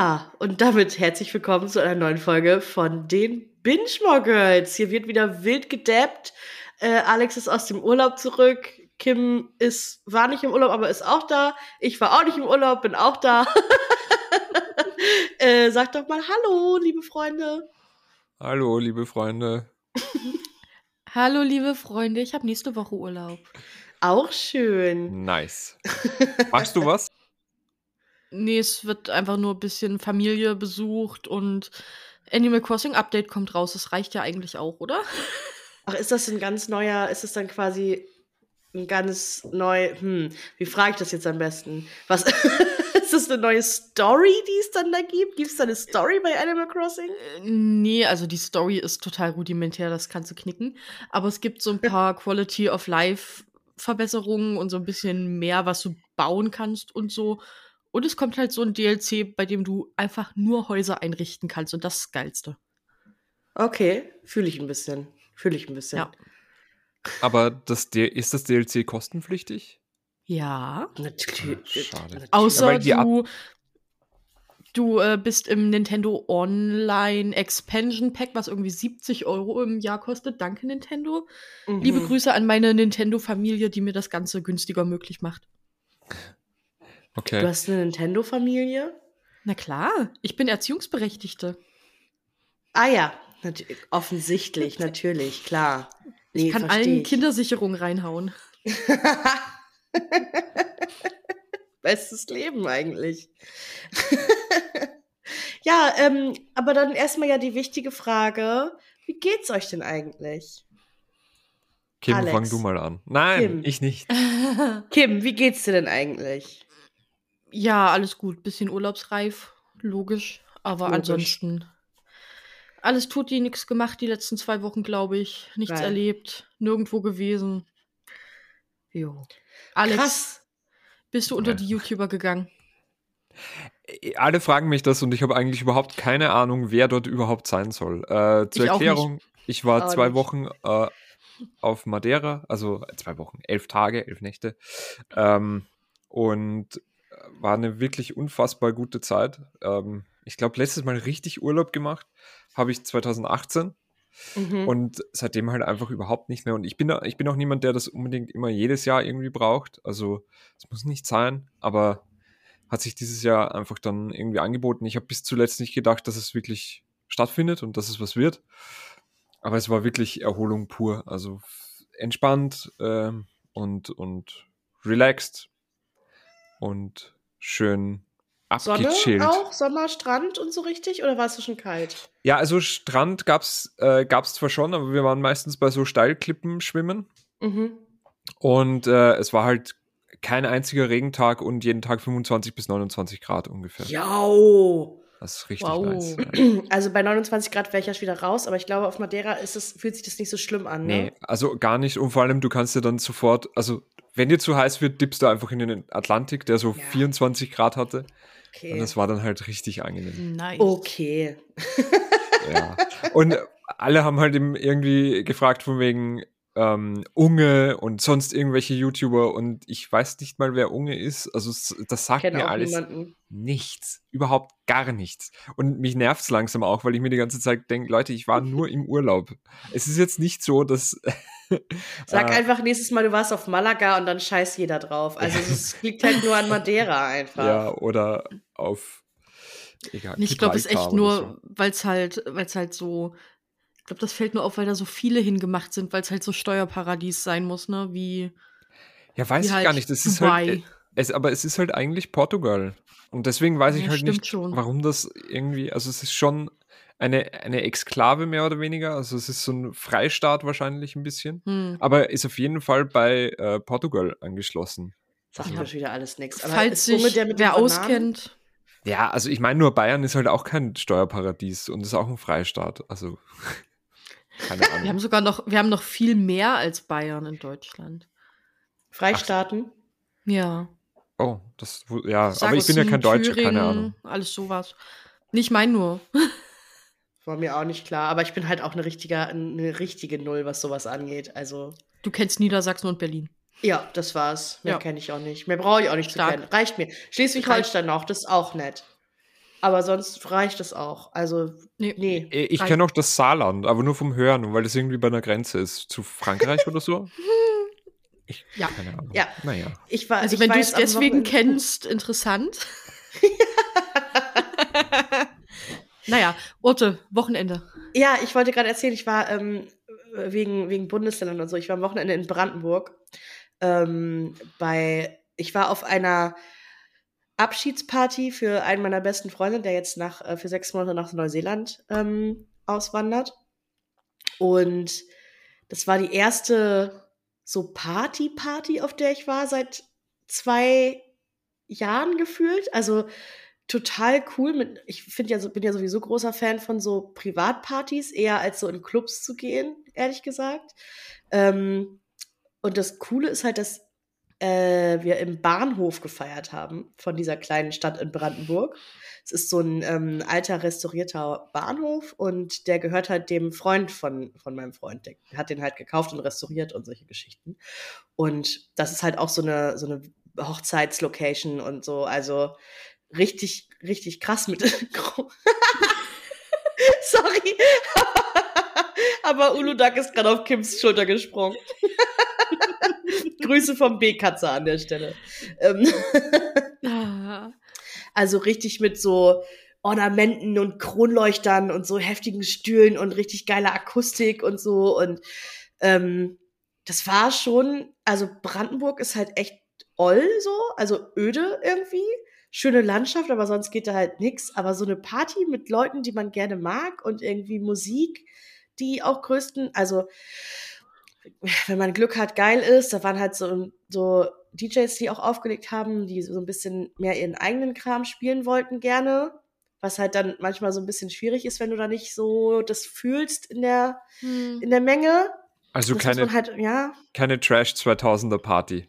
Ja, und damit herzlich willkommen zu einer neuen Folge von den Binge Girls. Hier wird wieder wild gedappt. Äh, Alex ist aus dem Urlaub zurück. Kim ist, war nicht im Urlaub, aber ist auch da. Ich war auch nicht im Urlaub, bin auch da. äh, sag doch mal Hallo, liebe Freunde. Hallo, liebe Freunde. Hallo, liebe Freunde. Ich habe nächste Woche Urlaub. Auch schön. Nice. Machst du was? Nee, es wird einfach nur ein bisschen Familie besucht und Animal Crossing Update kommt raus. Das reicht ja eigentlich auch, oder? Ach, ist das ein ganz neuer, ist es dann quasi ein ganz neu, hm, wie frage ich das jetzt am besten? Was, ist das eine neue Story, die es dann da gibt? Gibt es da eine Story bei Animal Crossing? Äh, nee, also die Story ist total rudimentär, das kannst du knicken. Aber es gibt so ein paar Quality of Life Verbesserungen und so ein bisschen mehr, was du bauen kannst und so. Und es kommt halt so ein DLC, bei dem du einfach nur Häuser einrichten kannst und das ist das Geilste. Okay, fühle ich ein bisschen. Fühle ich ein bisschen. Ja. Aber das, ist das DLC kostenpflichtig? Ja. Natürlich. Schade. Außer Ja, du, du äh, bist im Nintendo Online Expansion Pack, was irgendwie 70 Euro im Jahr kostet. Danke, Nintendo. Mhm. Liebe Grüße an meine Nintendo-Familie, die mir das Ganze günstiger möglich macht. Okay. Du hast eine Nintendo-Familie? Na klar, ich bin Erziehungsberechtigte. Ah ja, nat offensichtlich, natürlich, klar. Nee, Ich kann allen ich. Kindersicherungen reinhauen. Bestes Leben eigentlich. ja, ähm, aber dann erstmal ja die wichtige Frage: Wie geht's euch denn eigentlich? Kim, Alex. fang du mal an. Nein, Kim. ich nicht. Kim, wie geht's dir denn eigentlich? Ja, alles gut. Bisschen urlaubsreif, logisch. Aber Logisch. ansonsten alles tut die nichts gemacht die letzten zwei Wochen, glaube ich. Nichts Geil. erlebt, nirgendwo gewesen. Jo. Alex, Krass. bist du unter Ja. die YouTuber gegangen? Alle fragen mich das und ich habe eigentlich überhaupt keine Ahnung, wer dort überhaupt sein soll. Äh, zur Ich auch Erklärung, ich war Auch zwei nicht. Wochen äh, auf Madeira, also zwei Wochen, elf Tage, elf Nächte. Ähm, und äh, war eine wirklich unfassbar gute Zeit. Ähm, ich glaube, letztes Mal richtig Urlaub gemacht habe ich 2018 Mhm. und seitdem halt einfach überhaupt nicht mehr. Und ich bin, ich bin auch niemand, der das unbedingt immer jedes Jahr irgendwie braucht. Also es muss nicht sein, aber hat sich dieses Jahr einfach dann irgendwie angeboten. Ich habe bis zuletzt nicht gedacht, dass es wirklich stattfindet und dass es was wird. Aber es war wirklich Erholung pur. Also entspannt ähm, und, und relaxed und schön Sonne abgechillt. auch? Sommer, Strand und so richtig? Oder war es schon kalt? Ja, also Strand gab's, äh, gab's zwar schon, aber wir waren meistens bei so Steilklippen schwimmen. Mhm. Und äh, es war halt kein einziger Regentag und jeden Tag 25 bis 29 Grad ungefähr. Jau! Das ist richtig Wow. nice. Ja. Also bei 29 Grad wäre ich ja wieder raus, aber ich glaube, auf Madeira ist es, fühlt sich das nicht so schlimm an. Nee, Ne? also gar nicht. Und vor allem, du kannst dir dann sofort, also wenn dir zu heiß wird, dippst du einfach in den Atlantik, der so Ja. 24 Grad hatte. Okay. Und das war dann halt richtig angenehm. Nice. okay. Ja. Und alle haben halt eben irgendwie gefragt von wegen ähm, Unge und sonst irgendwelche YouTuber und ich weiß nicht mal, wer Unge ist. Also das sagt mir alles niemanden. nichts. Überhaupt gar nichts. Und mich nervt's langsam auch, weil ich mir die ganze Zeit denke, Leute, ich war nur im Urlaub. Es ist jetzt nicht so, dass. Sag äh, einfach nächstes Mal, du warst auf Malaga und dann scheißt jeder drauf. Also es liegt halt nur an Madeira einfach. Ja, oder auf. Egal, Ich glaube, es ist echt nur, weil es halt, weil es halt so, glaube, das fällt nur auf, weil da so viele hingemacht sind, weil es halt so Steuerparadies sein muss, ne? Wie, Ja, weiß wie ich halt gar nicht. Das ist halt. Es, aber es ist halt eigentlich Portugal. Und deswegen weiß ich Ja, halt nicht, schon. warum das irgendwie. Also, es ist schon eine, eine Exklave mehr oder weniger. Also, es ist so ein Freistaat wahrscheinlich ein bisschen. hm. Aber ist auf jeden Fall bei äh, Portugal angeschlossen. Sagt Ja. mir schon wieder alles nichts. falls sich der wer auskennt, Ja, also ich meine nur, Bayern ist halt auch kein Steuerparadies und ist auch ein Freistaat. Also, keine wir Ahnung. haben sogar noch, wir haben noch viel mehr als Bayern in Deutschland. Freistaaten? Ja. Oh, das, ja, aber ich bin ja Sachsen, kein Deutscher, keine Thüringen, Ahnung. Alles sowas. Nicht mein nur. War mir auch nicht klar. Aber ich bin halt auch eine richtige, eine richtige Null, was sowas angeht. Also, Du kennst Niedersachsen und Berlin. ja, das war's. Mehr Ja. kenne ich auch nicht. Mehr brauche ich auch nicht Stark. zu kennen. Reicht mir. Schleswig-Holstein noch, das ist auch nett. Aber sonst reicht es auch. Also, Nee. nee. Äh, Ich kenne auch das Saarland, aber nur vom Hören, weil das irgendwie bei einer Grenze ist zu Frankreich oder so. Ich, Ja. keine Ahnung. Ja. Naja. Ich war, Also ich wenn du es deswegen kennst, interessant. naja, Urte, Wochenende. Ja, ich wollte gerade erzählen, ich war ähm, wegen, wegen Bundesländern und so, ich war am Wochenende in Brandenburg. Ähm, bei, ich war auf einer Abschiedsparty für einen meiner besten Freunde, der jetzt nach, äh, für sechs Monate nach Neuseeland ähm, auswandert. Und das war die erste so Party-Party, auf der ich war seit zwei Jahren gefühlt. Also total cool. Mit, ich finde ja, bin ja sowieso großer Fan von so Privatpartys, eher als so in Clubs zu gehen, ehrlich gesagt. Ähm, und das Coole ist halt, dass äh, wir im Bahnhof gefeiert haben von dieser kleinen Stadt in Brandenburg. Es ist so ein ähm, alter restaurierter Bahnhof und der gehört halt dem Freund von, von meinem Freund. Der hat den halt gekauft und restauriert und solche Geschichten. Und das ist halt auch so eine, so eine Hochzeitslocation und so. Also richtig, richtig krass mit. Sorry. Aber Uludak ist gerade auf Kims Schulter gesprungen. Grüße vom B-Katze an der Stelle. Ähm, also richtig mit so Ornamenten und Kronleuchtern und so heftigen Stühlen und richtig geiler Akustik und so. Und ähm, das war schon, also Brandenburg ist halt echt oll so, also öde irgendwie. Schöne Landschaft, aber sonst geht da halt nix. Aber so eine Party mit Leuten, die man gerne mag und irgendwie Musik, die auch größten, also wenn man Glück hat, geil ist. Da waren halt so, so DJs, die auch aufgelegt haben, die so ein bisschen mehr ihren eigenen Kram spielen wollten gerne. Was halt dann manchmal so ein bisschen schwierig ist, wenn du da nicht so das fühlst in der, hm. in der Menge. Also Das keine, halt, ja. keine Trash 2000er Party.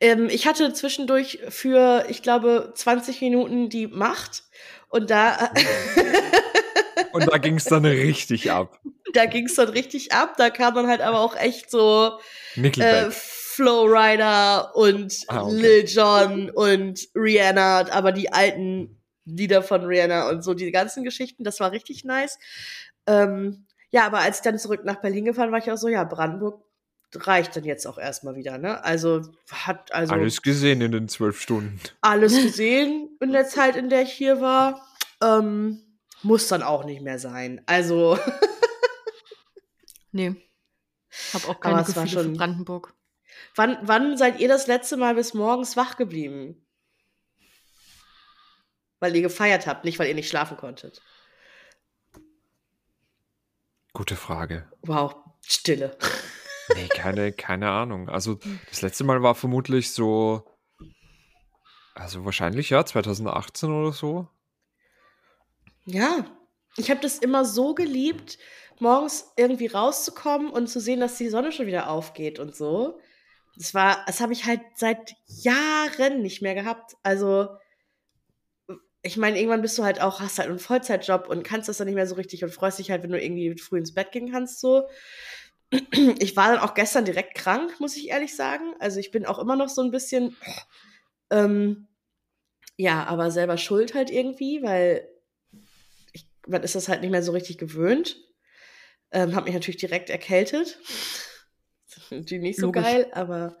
Ähm, ich hatte zwischendurch für, ich glaube, 20 Minuten die Macht. Und da, Und da ging es dann richtig ab. da ging es dann richtig ab. Da kam dann halt aber auch echt so äh. Flowrider und Ah, okay. Lil Jon und Rihanna, aber die alten Lieder von Rihanna und so, die ganzen Geschichten, das war richtig nice. Ähm, ja, aber als ich dann zurück nach Berlin gefahren war ich auch so, ja, Brandenburg reicht dann jetzt auch erstmal wieder, ne? Also hat also Alles gesehen in den zwölf Stunden. alles gesehen in der Zeit, in der ich hier war. Ähm, muss dann auch nicht mehr sein. Also, Nee. Hab auch Aber keine es war Gefühle für schon- Brandenburg. wann, wann seid ihr das letzte Mal bis morgens wach geblieben? Weil ihr gefeiert habt, nicht weil ihr nicht schlafen konntet. Gute Frage. Wow, Stille. Nee, keine, keine Ahnung. Also das letzte Mal war vermutlich so, also wahrscheinlich ja, 2018 oder so. Ja, ich habe das immer so geliebt, morgens irgendwie rauszukommen und zu sehen, dass die Sonne schon wieder aufgeht und so. Das war, das habe ich halt seit Jahren nicht mehr gehabt. Also, ich meine, irgendwann bist du halt auch, hast halt einen Vollzeitjob und kannst das dann nicht mehr so richtig und freust dich halt, wenn du irgendwie früh ins Bett gehen kannst, so. Ich war dann auch gestern direkt krank, muss ich ehrlich sagen. Also, ich bin auch immer noch so ein bisschen, ähm, ja, aber selber schuld halt irgendwie, weil man ist das halt nicht mehr so richtig gewöhnt. Ähm, hab mich natürlich direkt erkältet. Natürlich nicht so Logisch. geil, aber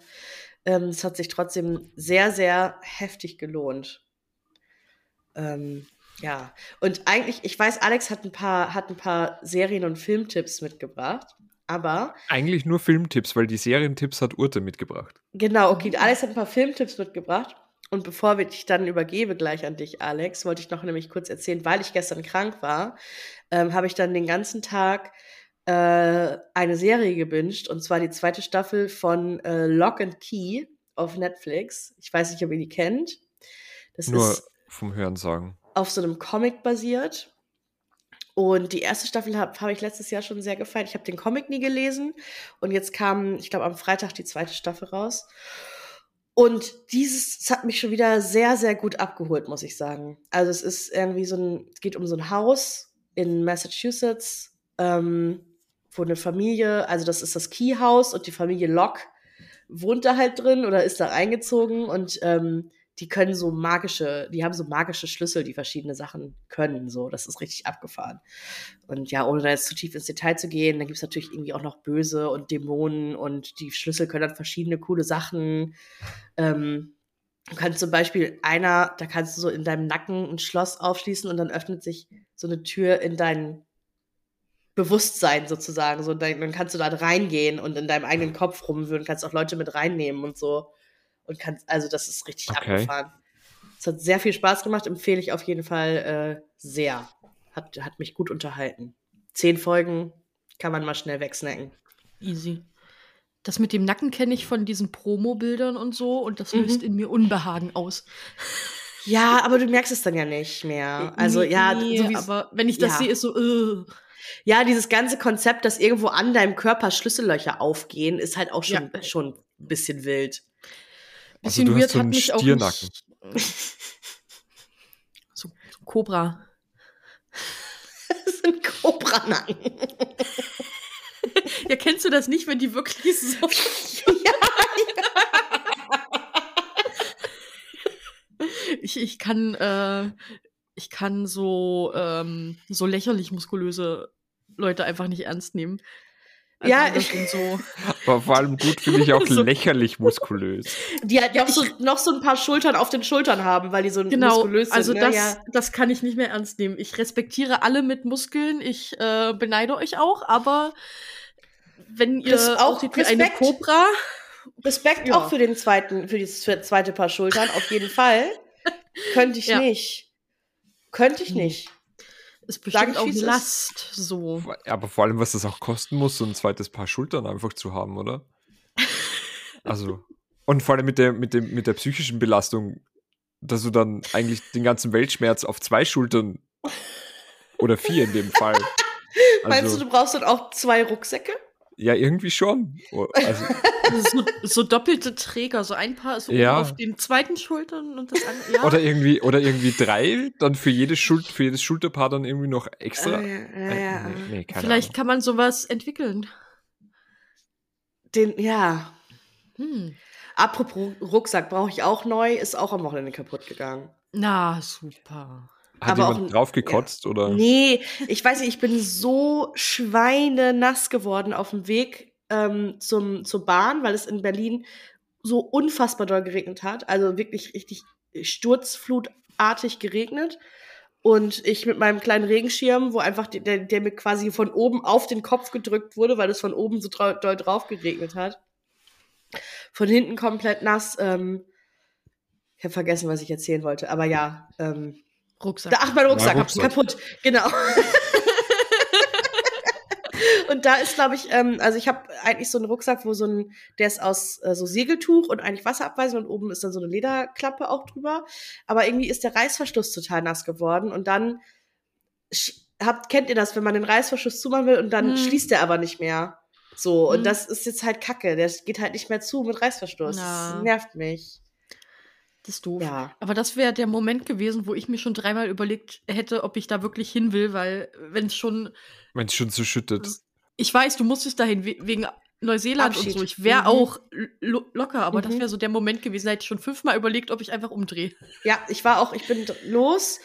ähm, es hat sich trotzdem sehr, sehr heftig gelohnt. Ähm, ja, und eigentlich, ich weiß, Alex hat ein paar, hat ein paar Serien- und Filmtipps mitgebracht, aber Eigentlich nur Filmtipps, weil die Serientipps hat Urte mitgebracht. Genau, okay. Alex hat ein paar Filmtipps mitgebracht. Und bevor dich dann übergebe gleich an dich, Alex, wollte ich noch nämlich kurz erzählen, weil ich gestern krank war, ähm, habe ich dann den ganzen Tag äh, eine Serie gebinged, und zwar die zweite Staffel von äh, Lock and Key auf Netflix. Ich weiß nicht, ob ihr die kennt. Das Nur ist vom Hören sagen. auf so einem Comic basiert. Und die erste Staffel habe hab ich letztes Jahr schon sehr gefeiert. Ich habe den Comic nie gelesen. Und jetzt kam, ich glaube, am Freitag die zweite Staffel raus. Und dieses es hat mich schon wieder sehr, sehr gut abgeholt, muss ich sagen. Also es ist irgendwie so ein, es geht um so ein Haus in Massachusetts, ähm, wo eine Familie, also das ist das Key House und die Familie Locke wohnt da halt drin oder ist da eingezogen und ähm, die können so magische, die haben so magische Schlüssel, die verschiedene Sachen können. So, das ist richtig abgefahren. Und ja, ohne da jetzt zu tief ins Detail zu gehen, dann gibt es natürlich irgendwie auch noch Böse und Dämonen und die Schlüssel können dann verschiedene coole Sachen. Ähm, du kannst zum Beispiel einer, da kannst du so in deinem Nacken ein Schloss aufschließen und dann öffnet sich so eine Tür in dein Bewusstsein sozusagen. So, dann, dann kannst du da reingehen und in deinem eigenen Kopf rumwühlen, kannst auch Leute mit reinnehmen und so und kannst, also das ist richtig Okay. abgefahren. Es hat sehr viel Spaß gemacht, empfehle ich auf jeden Fall äh, sehr. Hat, hat mich gut unterhalten. Zehn Folgen kann man mal schnell wegsnacken. Easy. Das mit dem Nacken kenne ich von diesen Promo-Bildern und so und das löst Mhm. in mir Unbehagen aus. Ja, aber du merkst es dann ja nicht mehr. Also Nee, ja, so wie aber wenn ich das ja. sehe, ist so, äh. ja, dieses ganze Konzept, dass irgendwo an deinem Körper Schlüssellöcher aufgehen, ist halt auch schon, Ja. schon ein bisschen wild. Also bisschen du hast weird so hat mich auch Stiernacken. nicht- So, so Cobra. Das sind Kobranacken. Ja, kennst du das nicht, wenn die wirklich so. ich, ich kann, äh, ich kann so, ähm, so lächerlich muskulöse Leute einfach nicht ernst nehmen. Also Ja, das so. Aber vor allem gut finde ich auch So. lächerlich muskulös. Die halt noch so, noch so ein paar Schultern auf den Schultern haben, weil die so Genau, muskulös sind. also ne? das, ja. das kann ich nicht mehr ernst nehmen. Ich respektiere alle mit Muskeln, ich äh, beneide euch auch, aber wenn ihr Res- auch aussieht wie eine Respekt. Cobra, Respekt Ja. auch für den zweiten, für das zweite Paar Schultern, auf jeden Fall. Könnte ich Ja. nicht. Könnte ich nicht. Ist bestimmt auch. Last so. Aber vor allem, was das auch kosten muss, so ein zweites Paar Schultern einfach zu haben, oder? Also. Und vor allem mit der, mit dem, mit der psychischen Belastung, dass du dann eigentlich den ganzen Weltschmerz auf zwei Schultern oder vier in dem Fall. Meinst Also, du, du brauchst dann auch zwei Rucksäcke? Ja, irgendwie schon. Oh, Also, so, so doppelte Träger, so ein Paar ist Ja. auf den zweiten Schultern und das andere. Ja. oder irgendwie, oder irgendwie drei, dann für jedes, Schul für jedes Schulterpaar dann irgendwie noch extra. Äh, ja, ja, ja. Äh, nee, nee, Vielleicht Ahnung. kann man sowas entwickeln. Den, ja. Hm. Apropos Rucksack, brauche ich auch neu, ist auch am Wochenende kaputt gegangen. Na, super. Hat aber auch jemand ein- drauf gekotzt oder? Nee, ich weiß nicht, ich bin so schweinenass geworden auf dem Weg ähm, zum, zur Bahn, weil es in Berlin so unfassbar doll geregnet hat. Also wirklich richtig sturzflutartig geregnet. Und ich mit meinem kleinen Regenschirm, wo einfach der, der mir quasi von oben auf den Kopf gedrückt wurde, weil es von oben so doll drauf geregnet hat. Von hinten komplett nass. Ähm, ich habe vergessen, was ich erzählen wollte. Aber ja, ähm, Rucksack. da, ach, mein Rucksack, Ja, hab's Rucksack. kaputt. Genau. und da ist, glaube ich, ähm, also ich habe eigentlich so einen Rucksack, wo so ein, der ist aus äh, so Segeltuch und eigentlich wasserabweisend und oben ist dann so eine Lederklappe auch drüber. Aber irgendwie ist der Reißverschluss total nass geworden und dann habt, kennt ihr das, wenn man den Reißverschluss zumachen will und dann Hm. schließt der aber nicht mehr. So, und Hm. das ist jetzt halt kacke. Der geht halt nicht mehr zu mit Reißverschluss. Das nervt mich. Das ist doof. Ja. Aber das wäre der Moment gewesen, wo ich mir schon dreimal überlegt hätte, ob ich da wirklich hin will, weil wenn es schon, Wenn es schon so schüttet. ich weiß, du musstest dahin we wegen Neuseeland Abschied. und so. Ich wäre Mhm. auch lo locker, aber das Mhm. wäre so der Moment gewesen. Da hätte ich schon fünfmal überlegt, ob ich einfach umdrehe. Ja, ich war auch, ich bin los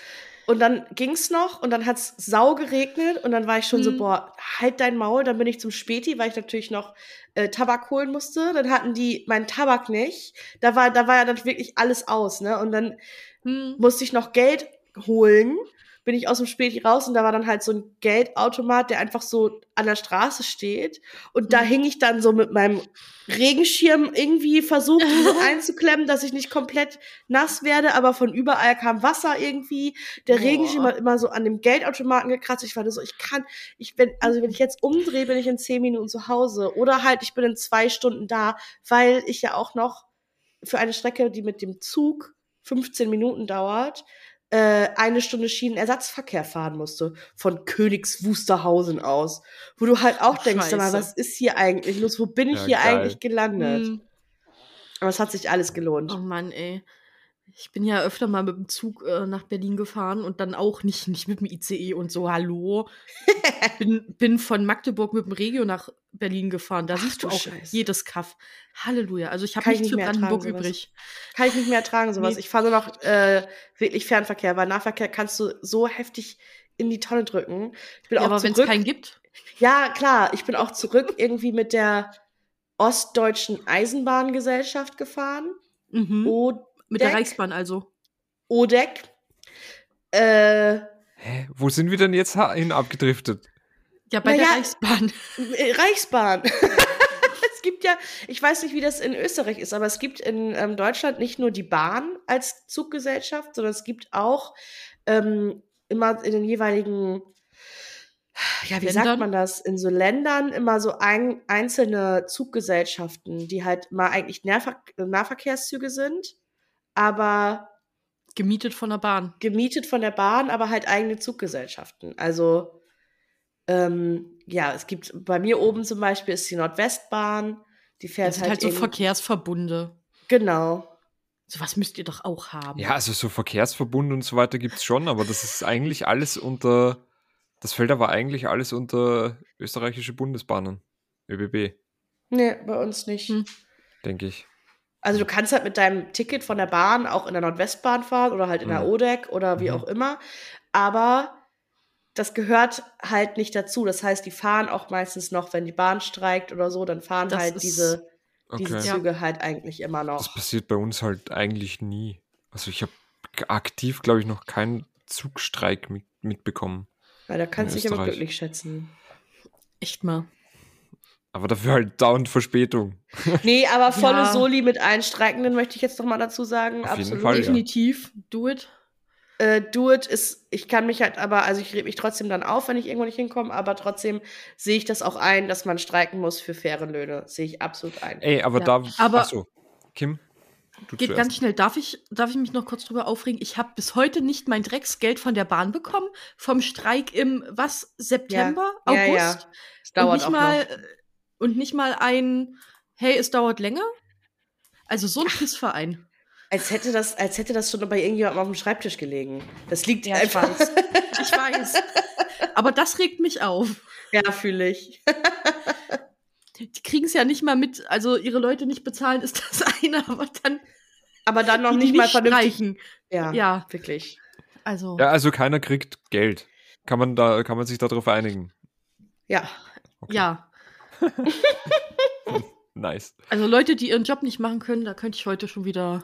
und dann ging's noch und dann hat's sau geregnet und dann war ich schon so, Hm. boah, halt dein Maul. Dann bin ich zum Späti, weil ich natürlich noch äh, Tabak holen musste. Dann hatten die meinen Tabak nicht. Da war, da war ja dann wirklich alles aus, ne? Und dann Hm. musste ich noch Geld holen. Bin ich aus dem Späti raus und da war dann halt so ein Geldautomat, der einfach so an der Straße steht. Und da Hm. hing ich dann so mit meinem Regenschirm irgendwie versucht, ihn so einzuklemmen, dass ich nicht komplett nass werde, aber von überall kam Wasser irgendwie. Der Boah. Regenschirm hat immer so an dem Geldautomaten gekratzt. Ich war so, ich kann, ich bin, also wenn ich jetzt umdrehe, bin ich in zehn Minuten zu Hause. Oder halt, ich bin in zwei Stunden da, weil ich ja auch noch für eine Strecke, die mit dem Zug 15 Minuten dauert, äh, eine Stunde Schienenersatzverkehr fahren musste. Von Königs Wusterhausen aus. Wo du halt auch Ach, denkst, mal, was ist hier eigentlich los? Wo bin ich Ja, hier geil. eigentlich gelandet? Hm. Aber es hat sich alles gelohnt. Oh Mann, ey. Ich bin ja öfter mal mit dem Zug äh, nach Berlin gefahren und dann auch nicht, nicht mit dem ICE und so, hallo. bin, bin von Magdeburg mit dem Regio nach Berlin gefahren. Da Ach siehst du auch Scheiße. jedes Kaff. Halleluja. Also ich habe nichts nicht für mehr Brandenburg ertragen, übrig. Kann ich nicht mehr ertragen, sowas. Nee. Ich fahre nur noch äh, wirklich Fernverkehr, weil Nahverkehr kannst du so heftig in die Tonne drücken. Ich bin Ja, auch aber wenn es keinen gibt, Ja, klar, ich bin auch zurück irgendwie mit der Ostdeutschen Eisenbahngesellschaft gefahren. mhm. O mit der. Reichsbahn also. ODEC. Äh, Hä? Wo sind wir denn jetzt hin abgedriftet? Ja, bei Na der. Reichsbahn. äh, Reichsbahn. es gibt ja, ich weiß nicht, wie das in Österreich ist, aber es gibt in ähm, Deutschland nicht nur die Bahn als Zuggesellschaft, sondern es gibt auch ähm, immer in den jeweiligen, ja, wie sagt Ländern? man das, in so Ländern immer so ein, einzelne Zuggesellschaften, die halt mal eigentlich Nahver Nahverkehrszüge sind, aber Gemietet von der Bahn. gemietet von der Bahn, aber halt eigene Zuggesellschaften. Also, ähm, ja, es gibt bei mir oben zum Beispiel ist die Nordwestbahn, die fährt Das sind halt, halt so Verkehrsverbunde. Genau. Sowas müsst ihr doch auch haben. Ja, also so Verkehrsverbund und so weiter gibt's schon, aber das ist eigentlich alles unter, das fällt aber eigentlich alles unter österreichische Bundesbahnen, ÖBB, Nee, bei uns nicht. Hm. denke ich. Also du kannst halt mit deinem Ticket von der Bahn auch in der Nordwestbahn fahren oder halt in der Mhm. ODEC oder wie Mhm. auch immer. Aber das gehört halt nicht dazu. Das heißt, die fahren auch meistens noch, wenn die Bahn streikt oder so, dann fahren Das halt diese, diese Okay. Ja. Züge halt eigentlich immer Das noch. passiert bei uns halt eigentlich nie. Also ich habe aktiv, glaube ich, noch keinen Zugstreik mit, mitbekommen. Weil da kannst du dich aber glücklich schätzen. Echt mal. Aber dafür halt dauernd Verspätung. Nee, aber volle Ja. Soli mit allen Streikenden möchte ich jetzt noch mal dazu sagen. Auf jeden Absolut. Fall, ja. Definitiv. Do it. Äh, do it ist, ich kann mich halt aber, also ich rede mich trotzdem dann auf, wenn ich irgendwo nicht hinkomme, aber trotzdem sehe ich das auch ein, dass man streiken muss für faire Löhne. Sehe ich absolut ein. Ey, aber Ja, da. aber- Achso, Kim, du Geht zuerst. ganz schnell. Darf ich, darf ich mich noch kurz drüber aufregen? Ich habe bis heute nicht mein Drecksgeld von der Bahn bekommen. Vom Streik im, was, September? Ja, ja, August? ja. Es und dauert nicht auch mal, noch. Und nicht mal ein, hey, es dauert länger? Also so ein Pissverein. Als hätte, das, als hätte das schon bei irgendjemandem auf dem Schreibtisch gelegen. Das liegt Ja, ich einfach. weiß. Ich weiß. Aber das regt mich auf. ja, fühle ich. Die kriegen es ja nicht mal mit, also ihre Leute nicht bezahlen, ist das eine, aber dann Aber dann noch die nicht mal vernünftig. streichen. Ja, Ja. wirklich. Also, Ja, also keiner kriegt Geld. Kann man da, kann man sich darauf einigen. Ja. Okay. ja. Nice. Also Leute, die ihren Job nicht machen können, da könnte ich heute schon wieder.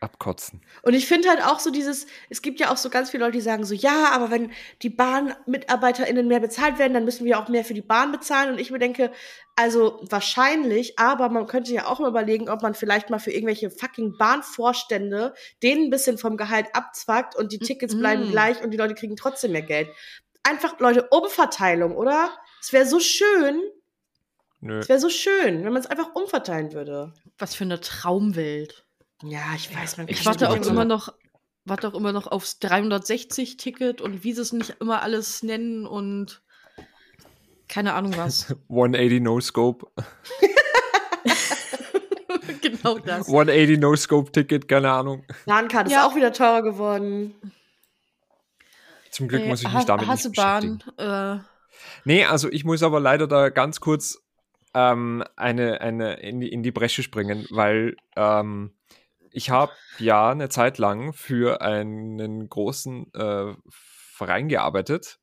Abkotzen. Und ich finde halt auch so dieses, es gibt ja auch so ganz viele Leute, die sagen so, ja, aber wenn die BahnmitarbeiterInnen mehr bezahlt werden, dann müssen wir auch mehr für die Bahn bezahlen. Und ich mir denke, also wahrscheinlich, aber man könnte ja auch mal überlegen, ob man vielleicht mal für irgendwelche fucking Bahnvorstände denen ein bisschen vom Gehalt abzwackt und die Tickets bleiben Mhm. gleich und die Leute kriegen trotzdem mehr Geld. Einfach, Leute, Umverteilung, oder? Es wäre so schön, Nö. es wäre so schön, wenn man es einfach umverteilen würde. Was für eine Traumwelt. Ja, ich weiß, man Ich kann warte auch nicht immer noch, warte auch immer noch aufs 360-Ticket und wie sie es nicht immer alles nennen und keine Ahnung was. 180 No Scope. genau das. 180 No Scope Ticket, keine Ahnung. Bahncard ist Ja. auch wieder teurer geworden. Zum Glück Ey, muss ich Ha- mich damit nicht Hassebahn, beschäftigen. äh, Nee, also ich muss aber leider da ganz kurz ähm, eine, eine in, die, in die Bresche springen, weil ähm, ich habe ja eine Zeit lang für einen großen äh, Verein gearbeitet.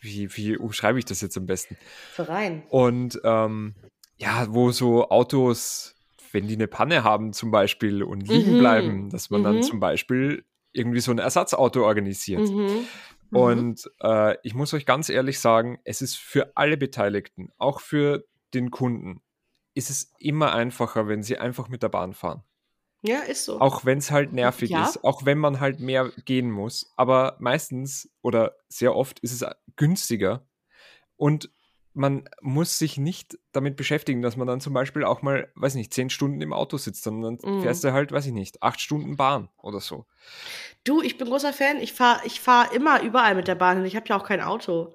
Wie, wie umschreibe ich das jetzt am besten? Verein. Und ähm, ja, wo so Autos, wenn die eine Panne haben zum Beispiel und liegen Mhm. bleiben, dass man dann Mhm. zum Beispiel irgendwie so ein Ersatzauto organisiert. Mhm. Und äh, ich muss euch ganz ehrlich sagen, es ist für alle Beteiligten, auch für den Kunden, ist es immer einfacher, wenn sie einfach mit der Bahn fahren. Ja, ist so. Auch wenn es halt nervig Ja. ist, auch wenn man halt mehr gehen muss. Aber meistens oder sehr oft ist es günstiger und man muss sich nicht damit beschäftigen, dass man dann zum Beispiel auch mal, weiß nicht, zehn Stunden im Auto sitzt, sondern dann Mhm. fährst du halt, weiß ich nicht, acht Stunden Bahn oder so. Du, ich bin großer Fan. Ich fahre ich fahr immer überall mit der Bahn hin. Ich habe ja auch kein Auto.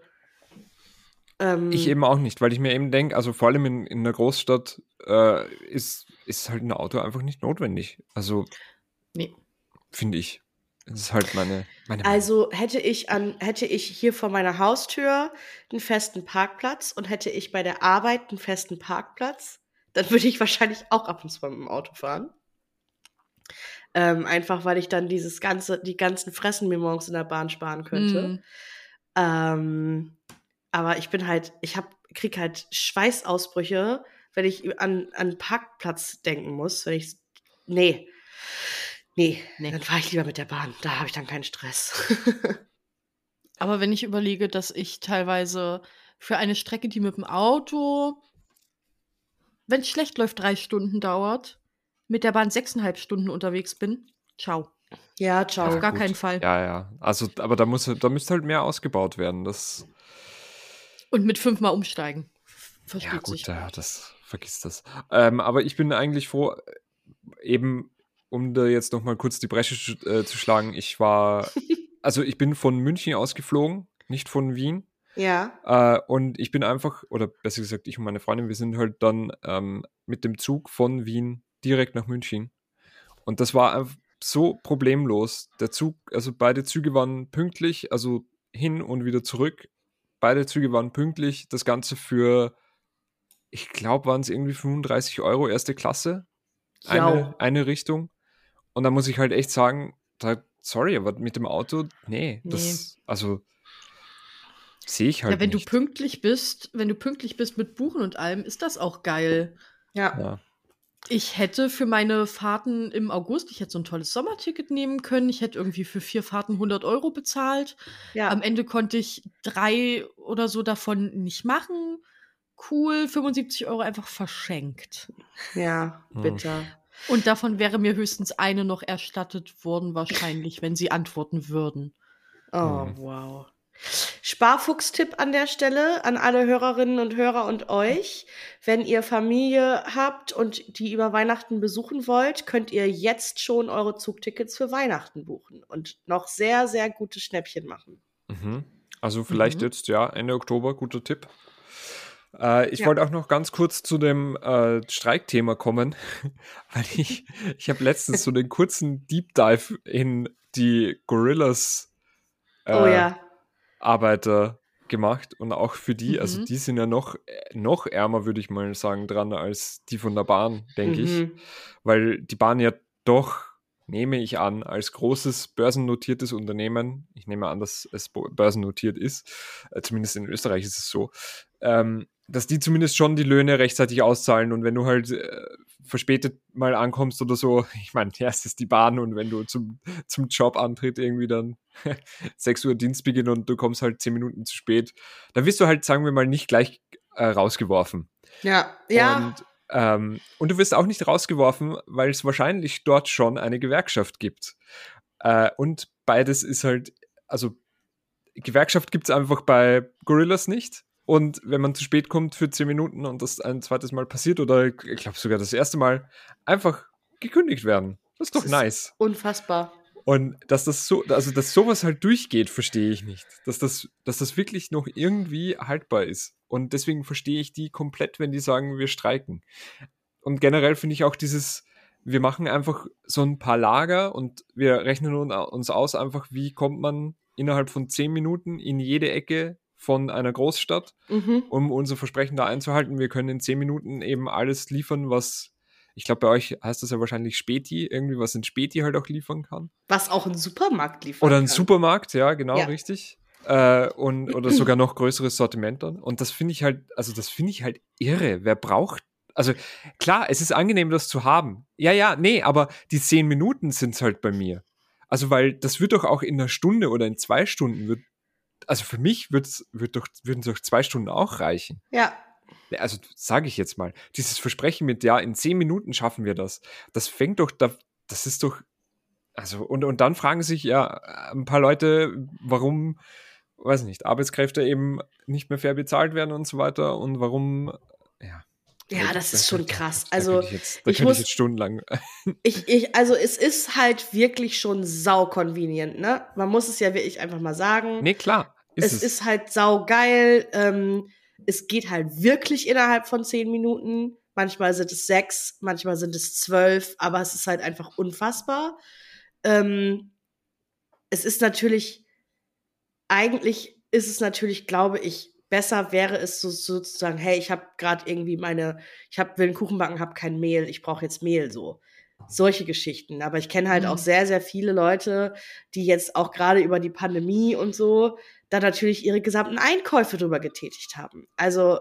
Ähm, Ich eben auch nicht, weil ich mir eben denke, also vor allem in, in einer Großstadt äh, ist, ist halt ein Auto einfach nicht notwendig. Also nee. finde ich. Das ist halt meine, meine Meinung. Also hätte ich an, hätte ich hier vor meiner Haustür einen festen Parkplatz und hätte ich bei der Arbeit einen festen Parkplatz, dann würde ich wahrscheinlich auch ab und zu mit dem Auto fahren. Ähm, einfach weil ich dann dieses ganze, die ganzen Fressen mir morgens in der Bahn sparen könnte. Mm. Ähm, aber ich bin halt, ich hab, krieg halt Schweißausbrüche, wenn ich an, an Parkplatz denken muss. Wenn ich, nee, nee, Nee. dann fahre ich lieber mit der Bahn. Da habe ich dann keinen Stress. Aber wenn ich überlege, dass ich teilweise für eine Strecke, die mit dem Auto, wenn es schlecht läuft, drei Stunden dauert, mit der Bahn sechseinhalb Stunden unterwegs bin, ciao. ja, ciao. Auf gar gut. keinen Fall. Ja, ja. Also, aber da muss, da müsste halt mehr ausgebaut werden. Das, Und mit fünfmal umsteigen. Versteht ja, gut, sich. ja, das, vergiss das. Ähm, aber ich bin eigentlich froh, äh, eben, um da jetzt noch mal kurz die Bresche zu- äh, zu schlagen, ich war, also ich bin von München ausgeflogen, nicht von Wien. Ja. Äh, und ich bin einfach, oder besser gesagt, ich und meine Freundin, wir sind halt dann ähm, mit dem Zug von Wien direkt nach München. Und das war einfach so problemlos. Der Zug, also beide Züge waren pünktlich, also hin und wieder zurück. Beide Züge waren pünktlich. Das Ganze für, ich glaube, waren es irgendwie 35 Euro erste Klasse. Eine, eine Richtung. Und da muss ich halt echt sagen, da, sorry, aber mit dem Auto, nee, das, also sehe ich halt ja, wenn nicht. du pünktlich bist, wenn du pünktlich bist mit Buchen und allem, ist das auch geil. Ja. Ja. Ich hätte für meine Fahrten im August, ich hätte so ein tolles Sommerticket nehmen können. Ich hätte irgendwie für vier Fahrten 100 Euro bezahlt. Ja. Am Ende konnte ich drei oder so davon nicht machen. Cool, 75 Euro einfach verschenkt. ja, Hm. bitter. Und davon wäre mir höchstens eine noch erstattet worden, wahrscheinlich, wenn sie antworten würden. Oh, Mhm. wow. Sparfuchs-Tipp an der Stelle an alle Hörerinnen und Hörer und euch. Wenn ihr Familie habt und die über Weihnachten besuchen wollt, könnt ihr jetzt schon eure Zugtickets für Weihnachten buchen und noch sehr, sehr gute Schnäppchen machen. Mhm. Also vielleicht Mhm. jetzt, ja, Ende Oktober, guter Tipp. Äh, ich Ja. wollte auch noch ganz kurz zu dem äh, Streikthema kommen, weil ich, ich habe letztens so den kurzen Deep Dive in die Gorillas äh, oh ja. Arbeiter gemacht und auch für die, also Mhm. die sind ja noch, noch ärmer, würde ich mal sagen, dran als die von der Bahn, denke ich. Mhm. weil die Bahn ja doch, nehme ich an, als großes börsennotiertes Unternehmen, ich nehme an, dass es börsennotiert ist, äh, zumindest in Österreich ist es so, ähm, dass die zumindest schon die Löhne rechtzeitig auszahlen und wenn du halt äh, verspätet mal ankommst oder so, ich meine, es ist die Bahn und wenn du zum, zum Job antritt, irgendwie dann 6 Uhr Dienstbeginn und du kommst halt 10 Minuten zu spät, dann wirst du halt, sagen wir mal, nicht gleich äh, rausgeworfen. Ja, ja. Und, ähm, und du wirst auch nicht rausgeworfen, weil es wahrscheinlich dort schon eine Gewerkschaft gibt. Äh, und beides ist halt, also Gewerkschaft gibt es einfach bei Gorillas nicht. Und wenn man zu spät kommt für 10 Minuten und das ein zweites Mal passiert oder ich glaube sogar das erste Mal, einfach gekündigt werden. Das ist doch Das ist- nice. Unfassbar. Und dass das so, also dass sowas halt durchgeht, verstehe ich nicht. Dass das, dass das wirklich noch irgendwie haltbar ist. Und deswegen verstehe ich die komplett, wenn die sagen, wir streiken. Und generell finde ich auch dieses, wir machen einfach so ein paar Lager und wir rechnen uns aus einfach, wie kommt man innerhalb von zehn Minuten in jede Ecke von einer Großstadt, Mhm. um unser Versprechen da einzuhalten. Wir können in zehn Minuten eben alles liefern, was, ich glaube, bei euch heißt das ja wahrscheinlich Späti, irgendwie, was ein Späti halt auch liefern kann. Was auch ein Supermarkt liefert. Oder ein Supermarkt, ja, genau, Ja. richtig. Äh, und, oder sogar noch größeres Sortiment dann. Und das finde ich halt, also das finde ich halt irre. Wer braucht, also klar, es ist angenehm, das zu haben. Ja, ja, nee, aber die zehn Minuten sind es halt bei mir. Also, weil das wird doch auch in einer Stunde oder in zwei Stunden wird, also für mich wird's, wird doch, würden doch zwei Stunden auch reichen. Ja. Also sage ich jetzt mal, dieses Versprechen mit, ja, in zehn Minuten schaffen wir das, das fängt doch, da, das ist doch, also, und, und dann fragen sich ja ein paar Leute, warum, weiß nicht, Arbeitskräfte eben nicht mehr fair bezahlt werden und so weiter und warum, ja. Ja, das ist schon da- krass. Da Also, könnte ich jetzt, da ich könnte ich muss- jetzt stundenlang. Ich, ich, also es ist halt wirklich schon sau convenient, ne? Man muss es ja wirklich einfach mal sagen. nee, klar, ist es, es. ist halt sau geil. Ähm, es geht halt wirklich innerhalb von zehn Minuten. Manchmal sind es sechs, manchmal sind es zwölf, aber es ist halt einfach unfassbar. ähm, es ist natürlich, eigentlich ist es natürlich, glaube ich, besser wäre es so, sozusagen, hey, ich habe gerade irgendwie meine, ich hab, will einen Kuchen backen, habe kein Mehl, ich brauche jetzt Mehl so. Solche Geschichten. Aber ich kenne halt mhm. auch sehr, sehr viele Leute, die jetzt auch gerade über die Pandemie und so da natürlich ihre gesamten Einkäufe drüber getätigt haben. Also.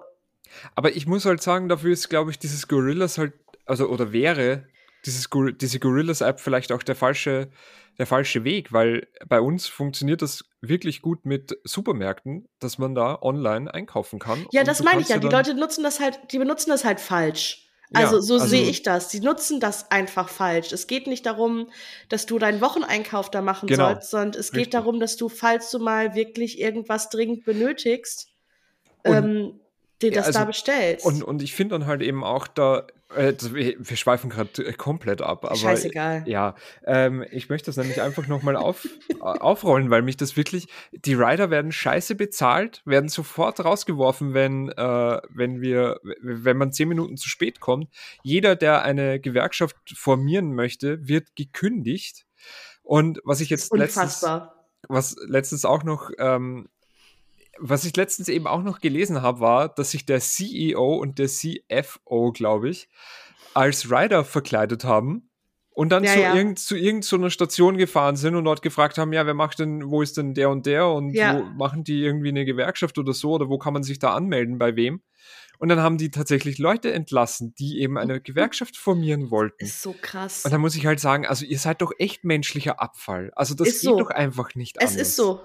Aber ich muss halt sagen, dafür ist, glaube ich, dieses Gorillas halt, also, oder wäre dieses, diese Gorillas-App vielleicht auch der falsche, der falsche Weg, weil bei uns funktioniert das wirklich gut mit Supermärkten, dass man da online einkaufen kann. Ja, das meine ich ja. Die Leute nutzen das halt, die benutzen das halt falsch. Also ja, so also, sehe ich das. Sie nutzen das einfach falsch. Es geht nicht darum, dass du deinen Wocheneinkauf da machen genau, sollst, sondern es richtig. geht darum, dass du, falls du mal wirklich irgendwas dringend benötigst, ähm, dir das also, da bestellst. Und, und ich finde dann halt eben auch da, äh, wir schweifen gerade äh, komplett ab, aber Scheißegal. ja, ähm, ich möchte das nämlich einfach nochmal auf, aufrollen, weil mich das wirklich, die Rider werden scheiße bezahlt, werden sofort rausgeworfen, wenn, äh, wenn wir, wenn man zehn Minuten zu spät kommt. Jeder, der eine Gewerkschaft formieren möchte, wird gekündigt. Und was ich jetzt letztens, was letztens auch noch ähm, was ich letztens eben auch noch gelesen habe, war, dass sich der CEO und der CFO, glaube ich, als Rider verkleidet haben und dann ja, zu, ja. Irgend, zu irgendeiner Station gefahren sind und dort gefragt haben, ja, wer macht denn, wo ist denn der und der und ja. wo machen die irgendwie eine Gewerkschaft oder so oder wo kann man sich da anmelden, bei wem? Und dann haben die tatsächlich Leute entlassen, die eben eine Gewerkschaft formieren wollten. Ist so krass. Und da muss ich halt sagen, also ihr seid doch echt menschlicher Abfall. Also das ist geht so. doch einfach nicht es anders. Es ist so.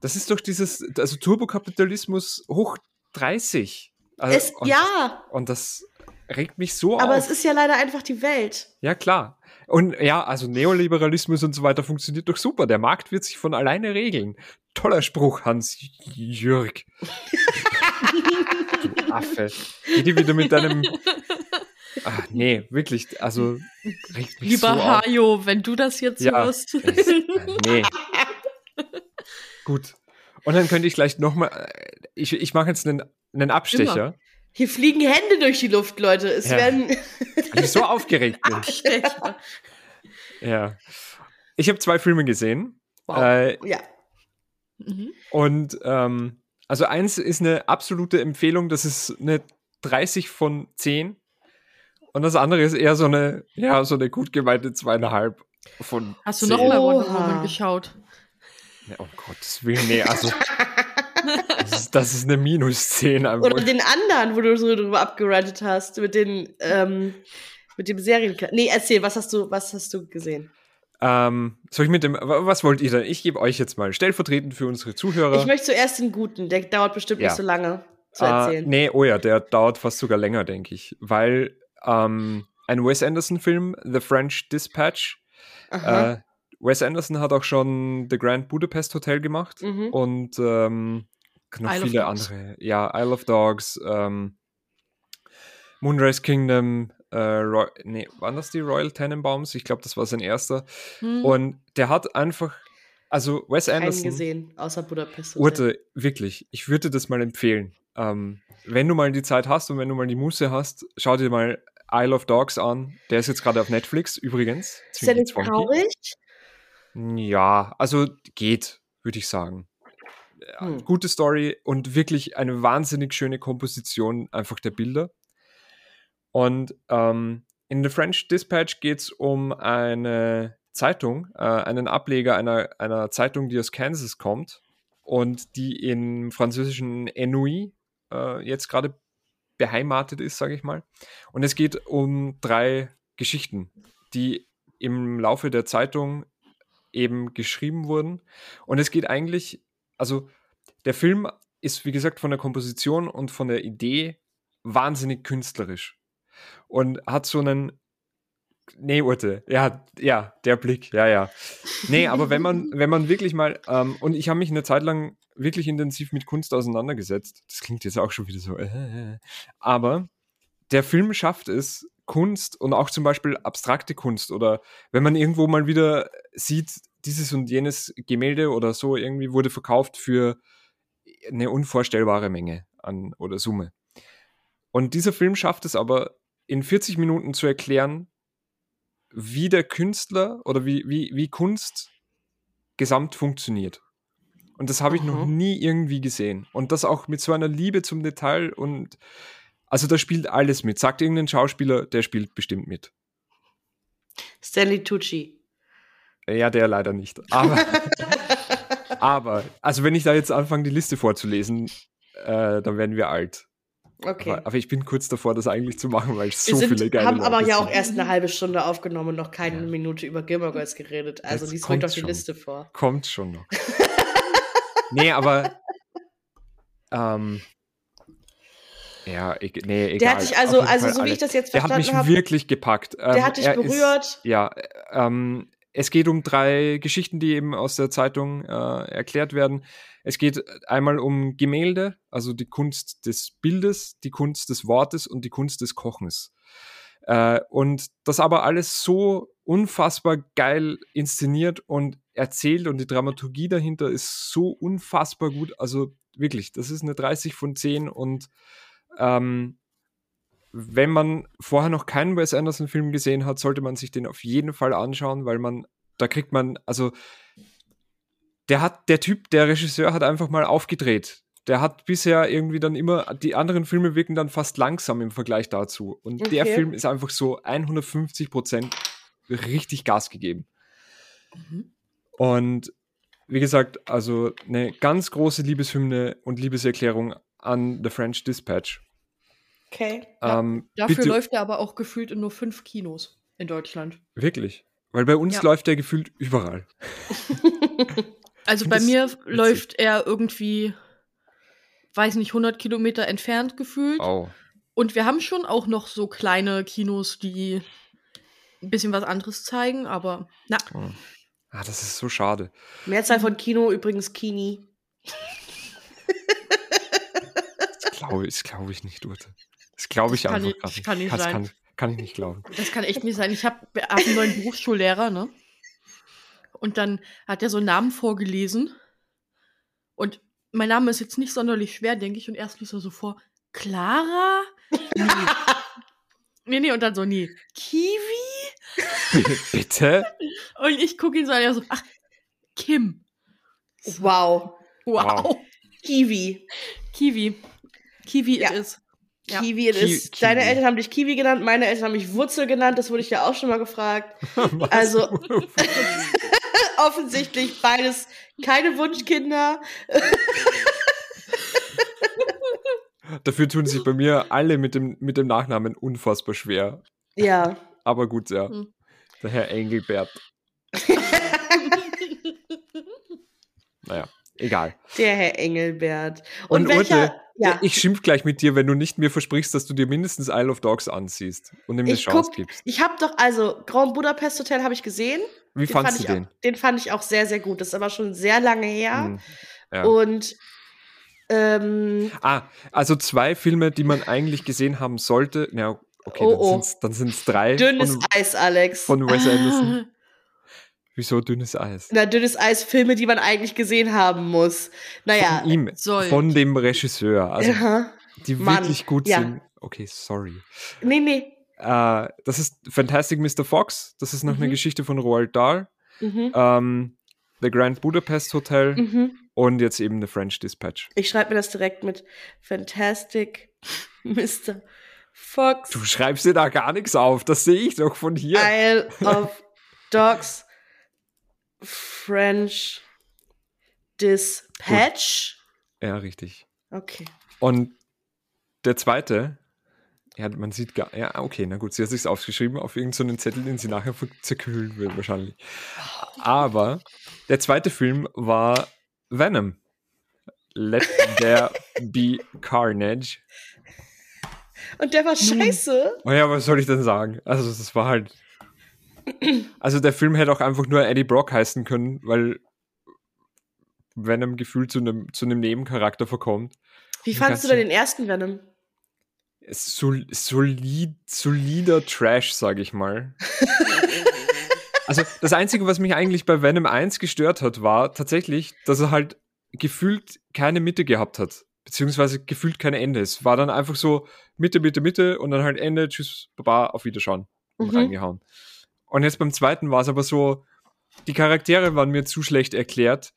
Das ist doch dieses, also Turbokapitalismus hoch 30. Also, es, und, ja. Und das regt mich so Aber auf. Aber es ist ja leider einfach die Welt. Ja, klar. Und ja, also Neoliberalismus und so weiter funktioniert doch super. Der Markt wird sich von alleine regeln. Toller Spruch, Hans Jürg. du Affe. Geh dir wieder mit deinem. Ach, nee, wirklich, also regt mich Lieber so Hajo, wenn du das jetzt ja, hörst. Es, nee. Gut. Und dann könnte ich gleich nochmal, äh, ich, ich mache jetzt einen, einen Abstecher. Immer. Hier fliegen Hände durch die Luft, Leute. Es ja. werden. Weil ich so aufgeregt bin. Abstecher. Ja. Ich habe zwei Filme gesehen. Wow. Äh, ja. Mhm. Und ähm, also eins ist eine absolute Empfehlung, das ist eine 30 von 10. Und das andere ist eher so eine, ja, so eine gut gemeinte zweieinhalb von Hast du nochmal Wonder Woman geschaut? Ja, um Gottes Willen, nee, also. das, ist, das ist eine Minus-10 einfach. Oder den anderen, wo du so drüber abgerantet hast, mit den, ähm, mit dem Serien. Nee, erzähl, was hast du, was hast du gesehen? Ähm, soll ich mit dem, was wollt ihr denn? Ich gebe euch jetzt mal stellvertretend für unsere Zuhörer. Ich möchte zuerst den guten, der dauert bestimmt ja. nicht so lange zu uh, erzählen. Nee, oh ja, der dauert fast sogar länger, denke ich. Weil ähm, ein Wes Anderson-Film, The French Dispatch, äh, Wes Anderson hat auch schon The Grand Budapest Hotel gemacht mhm. und ähm, noch Isle viele andere. Ja, Isle of Dogs, ähm, Moonrise Kingdom, äh, Roy nee, waren das die Royal Tenenbaums? Ich glaube, das war sein erster. Mhm. Und der hat einfach, also Wes Anderson. Keinen gesehen, außer Budapest. Urte, wirklich, ich würde das mal empfehlen. Ähm, wenn du mal die Zeit hast und wenn du mal die Muße hast, schau dir mal Isle of Dogs an. Der ist jetzt gerade auf Netflix übrigens. Ist der nicht traurig? Ja, also geht, würde ich sagen. Hm. Gute Story und wirklich eine wahnsinnig schöne Komposition einfach der Bilder. Und ähm, in The French Dispatch geht es um eine Zeitung, äh, einen Ableger einer, einer Zeitung, die aus Kansas kommt und die im französischen Enui äh, jetzt gerade beheimatet ist, sage ich mal. Und es geht um drei Geschichten, die im Laufe der Zeitung eben geschrieben wurden. Und es geht eigentlich, also der Film ist, wie gesagt, von der Komposition und von der Idee wahnsinnig künstlerisch. Und hat so einen. Nee, Urte, ja, ja, der Blick, ja, ja. Nee, aber wenn man, wenn man wirklich mal, ähm, und ich habe mich eine Zeit lang wirklich intensiv mit Kunst auseinandergesetzt. Das klingt jetzt auch schon wieder so, äh, aber der Film schafft es, Kunst und auch zum Beispiel abstrakte Kunst oder wenn man irgendwo mal wieder sieht, dieses und jenes Gemälde oder so irgendwie wurde verkauft für eine unvorstellbare Menge an oder Summe. Und dieser Film schafft es aber in 40 Minuten zu erklären, wie der Künstler oder wie, wie, wie Kunst gesamt funktioniert. Und das habe ich noch Aha. nie irgendwie gesehen. Und das auch mit so einer Liebe zum Detail und also da spielt alles mit. Sagt irgendein Schauspieler, der spielt bestimmt mit. Stanley Tucci. Ja, der leider nicht. Aber, aber also wenn ich da jetzt anfange, die Liste vorzulesen, äh, dann werden wir alt. Okay. Aber, aber ich bin kurz davor, das eigentlich zu machen, weil es Wir so sind, viele geile haben aber Leute ja auch sind. erst eine halbe Stunde aufgenommen und noch keine. Minute über Gilmore Girls geredet. Also rückt kommt's auf die. Liste vor. Kommt schon noch. nee, aber ähm, ja, ich, nee, egal. Der hat dich also, also so wie ich das jetzt Der hat mich verstanden habe, wirklich gepackt. Ähm, der hat dich er ist- berührt. Ja, ähm, es geht um drei Geschichten, die eben aus der Zeitung äh, erklärt werden. Es geht einmal um Gemälde, also die Kunst des Bildes, die Kunst des Wortes und die Kunst des Kochens. Äh, und das aber alles so unfassbar geil inszeniert und erzählt und die Dramaturgie dahinter ist so unfassbar gut. Also wirklich, das ist eine 30 von 10 und ähm, wenn man vorher noch keinen Wes Anderson-Film gesehen hat, sollte man sich den auf jeden Fall anschauen, weil man, da kriegt man, also der hat, der Typ, der Regisseur hat einfach mal aufgedreht. Der hat bisher irgendwie dann immer, die anderen Filme wirken dann fast langsam im Vergleich dazu. Und der Okay. Film ist einfach so 150 Prozent richtig Gas gegeben. Mhm. Und wie gesagt, also eine ganz große Liebeshymne und Liebeserklärung an The French Dispatch. Okay. Ja, ähm, Dafür bitte- läuft er aber auch gefühlt in nur fünf Kinos in Deutschland. Wirklich. Weil bei uns Ja. läuft der gefühlt überall. Also bei mir witzig. läuft er irgendwie, weiß nicht, 100 Kilometer entfernt gefühlt. Oh. Und wir haben schon auch noch so kleine Kinos, die ein bisschen was anderes zeigen, aber na, Ah, das ist so schade. Mehrzahl von Kino übrigens Kini. Das glaube ich, glaub ich nicht, Urte. Das glaube ich Das kann einfach nicht- das kann nicht das sein. Kann, kann ich nicht glauben. das kann echt nicht sein. Ich habe hab einen neuen Berufsschullehrer, ne? Und dann hat er so einen Namen vorgelesen. Und mein Name ist jetzt nicht sonderlich schwer, denke ich. Und erst liest er so vor, Clara? Nee. nee, nee, und dann so, nee, Kiwi? Bitte? Und ich gucke ihn so an, er so, ach, Kim. Wow. Wow. Wow. Kiwi. Kiwi. Kiwi Ja. it is. Ja. Kiwi Ki- is. Deine. Eltern haben dich Kiwi genannt, meine Eltern haben mich Wurzel genannt, das wurde ich ja auch schon mal gefragt. Also- Offensichtlich beides keine Wunschkinder. Dafür tun sich bei mir alle mit dem, mit dem Nachnamen unfassbar schwer. Ja. Aber gut, ja. Hm. Der Herr Engelbert. Naja, egal. Der Herr Engelbert. Und, Und, welcher? Urte, ja. ich schimpf gleich mit dir, wenn du nicht mir versprichst, dass du dir mindestens Isle of Dogs ansiehst und ihm eine Ich Chance guck- gibst. Ich habe doch, also, Grand Budapest Hotel habe ich gesehen. Wie Den fandst fand du ich den? Auch, den fand ich auch sehr, sehr gut. Das ist aber schon sehr lange her. Hm, ja. Und ähm, Ah, also zwei Filme, die man eigentlich gesehen haben sollte. Na, okay, Oh, dann oh. dann sind's drei dünnes von, Eis, Alex. von Wes Anderson. Wieso dünnes Eis? Na, dünnes Eis, Filme, die man eigentlich gesehen haben muss. Naja. Von ihm, sollt. von dem Regisseur, also Aha. die Mann, wirklich gut ja. sind. Okay, sorry. Nee, nee. Äh, das ist Fantastic Mr. Fox. Das ist noch eine Mhm. Geschichte von Roald Dahl. Mhm. Ähm, The Grand Budapest Hotel Mhm. und jetzt eben The French Dispatch. Ich schreibe mir das direkt mit Fantastic Mr. Fox. Du schreibst dir da gar nichts auf, das sehe ich doch von hier. Isle of Dogs French Dispatch. Ja, richtig. Okay. Und der zweite, ja, man sieht gar, ja, okay, na gut, sie hat sich's aufgeschrieben auf irgendeinen Zettel, den sie nachher zerkühlen will, wahrscheinlich. Aber der zweite Film war Venom. Let There Be Carnage. Und der war scheiße. Oh ja, was soll ich denn sagen? Also, das war halt. Also, der Film hätte auch einfach nur Eddie Brock heißen können, weil Venom gefühlt zu einem zu einem Nebencharakter verkommt. Wie fandest du denn den ersten Venom? Sol solid, solider Trash, sage ich mal. also das Einzige, was mich eigentlich bei Venom 1 gestört hat, war tatsächlich, dass er halt gefühlt keine Mitte gehabt hat. Beziehungsweise gefühlt kein Ende. Es war dann einfach so Mitte, Mitte, Mitte und dann halt Ende, tschüss, baba, auf Wiederschauen. Und Mhm. reingehauen. Und jetzt beim zweiten war es aber so, die Charaktere waren mir zu schlecht erklärt.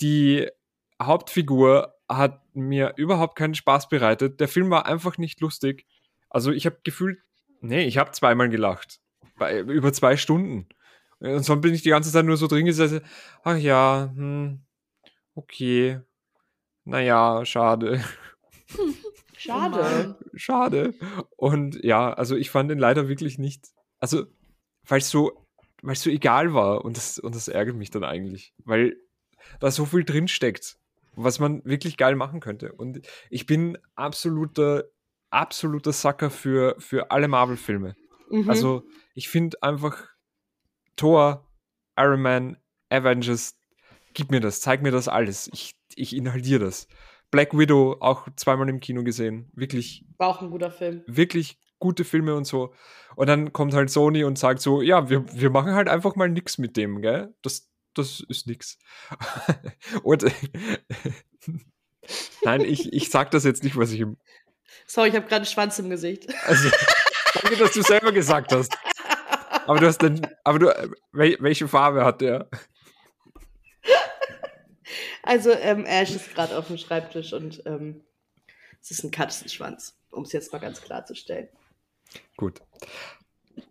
Die Hauptfigur hat mir überhaupt keinen Spaß bereitet. Der Film war einfach nicht lustig. Also ich habe gefühlt, nee, ich habe zweimal gelacht. Bei, über zwei Stunden. Und sonst bin ich die ganze Zeit nur so drin gesessen. Ach ja, hm, okay. Naja, schade. Schade. Schade. Und ja, also ich fand den leider wirklich nicht. Also, weil es so, weil es so egal war und das, und das ärgert mich dann eigentlich. Weil da so viel drinsteckt, was man wirklich geil machen könnte. Und ich bin absoluter, absoluter Sucker für, für alle Marvel-Filme. Mhm. Also, ich finde einfach Thor, Iron Man, Avengers, gib mir das, zeig mir das alles. Ich, ich inhaliere das. Black Widow auch zweimal im Kino gesehen. Wirklich, war auch ein guter Film. wirklich gute Filme und so. Und dann kommt halt Sony und sagt so, ja, wir, wir machen halt einfach mal nix mit dem, gell? Das, das ist nix. und nein, ich, ich sag das jetzt nicht, was ich im. Sorry, ich habe gerade einen Schwanz im Gesicht. Also, danke, dass du selber gesagt hast. Aber du hast dann, aber du, wel, welche Farbe hat der? Also, ähm, Ash ist gerade auf dem Schreibtisch und ähm, es ist ein Katzenschwanz, um es jetzt mal ganz klarzustellen. Gut.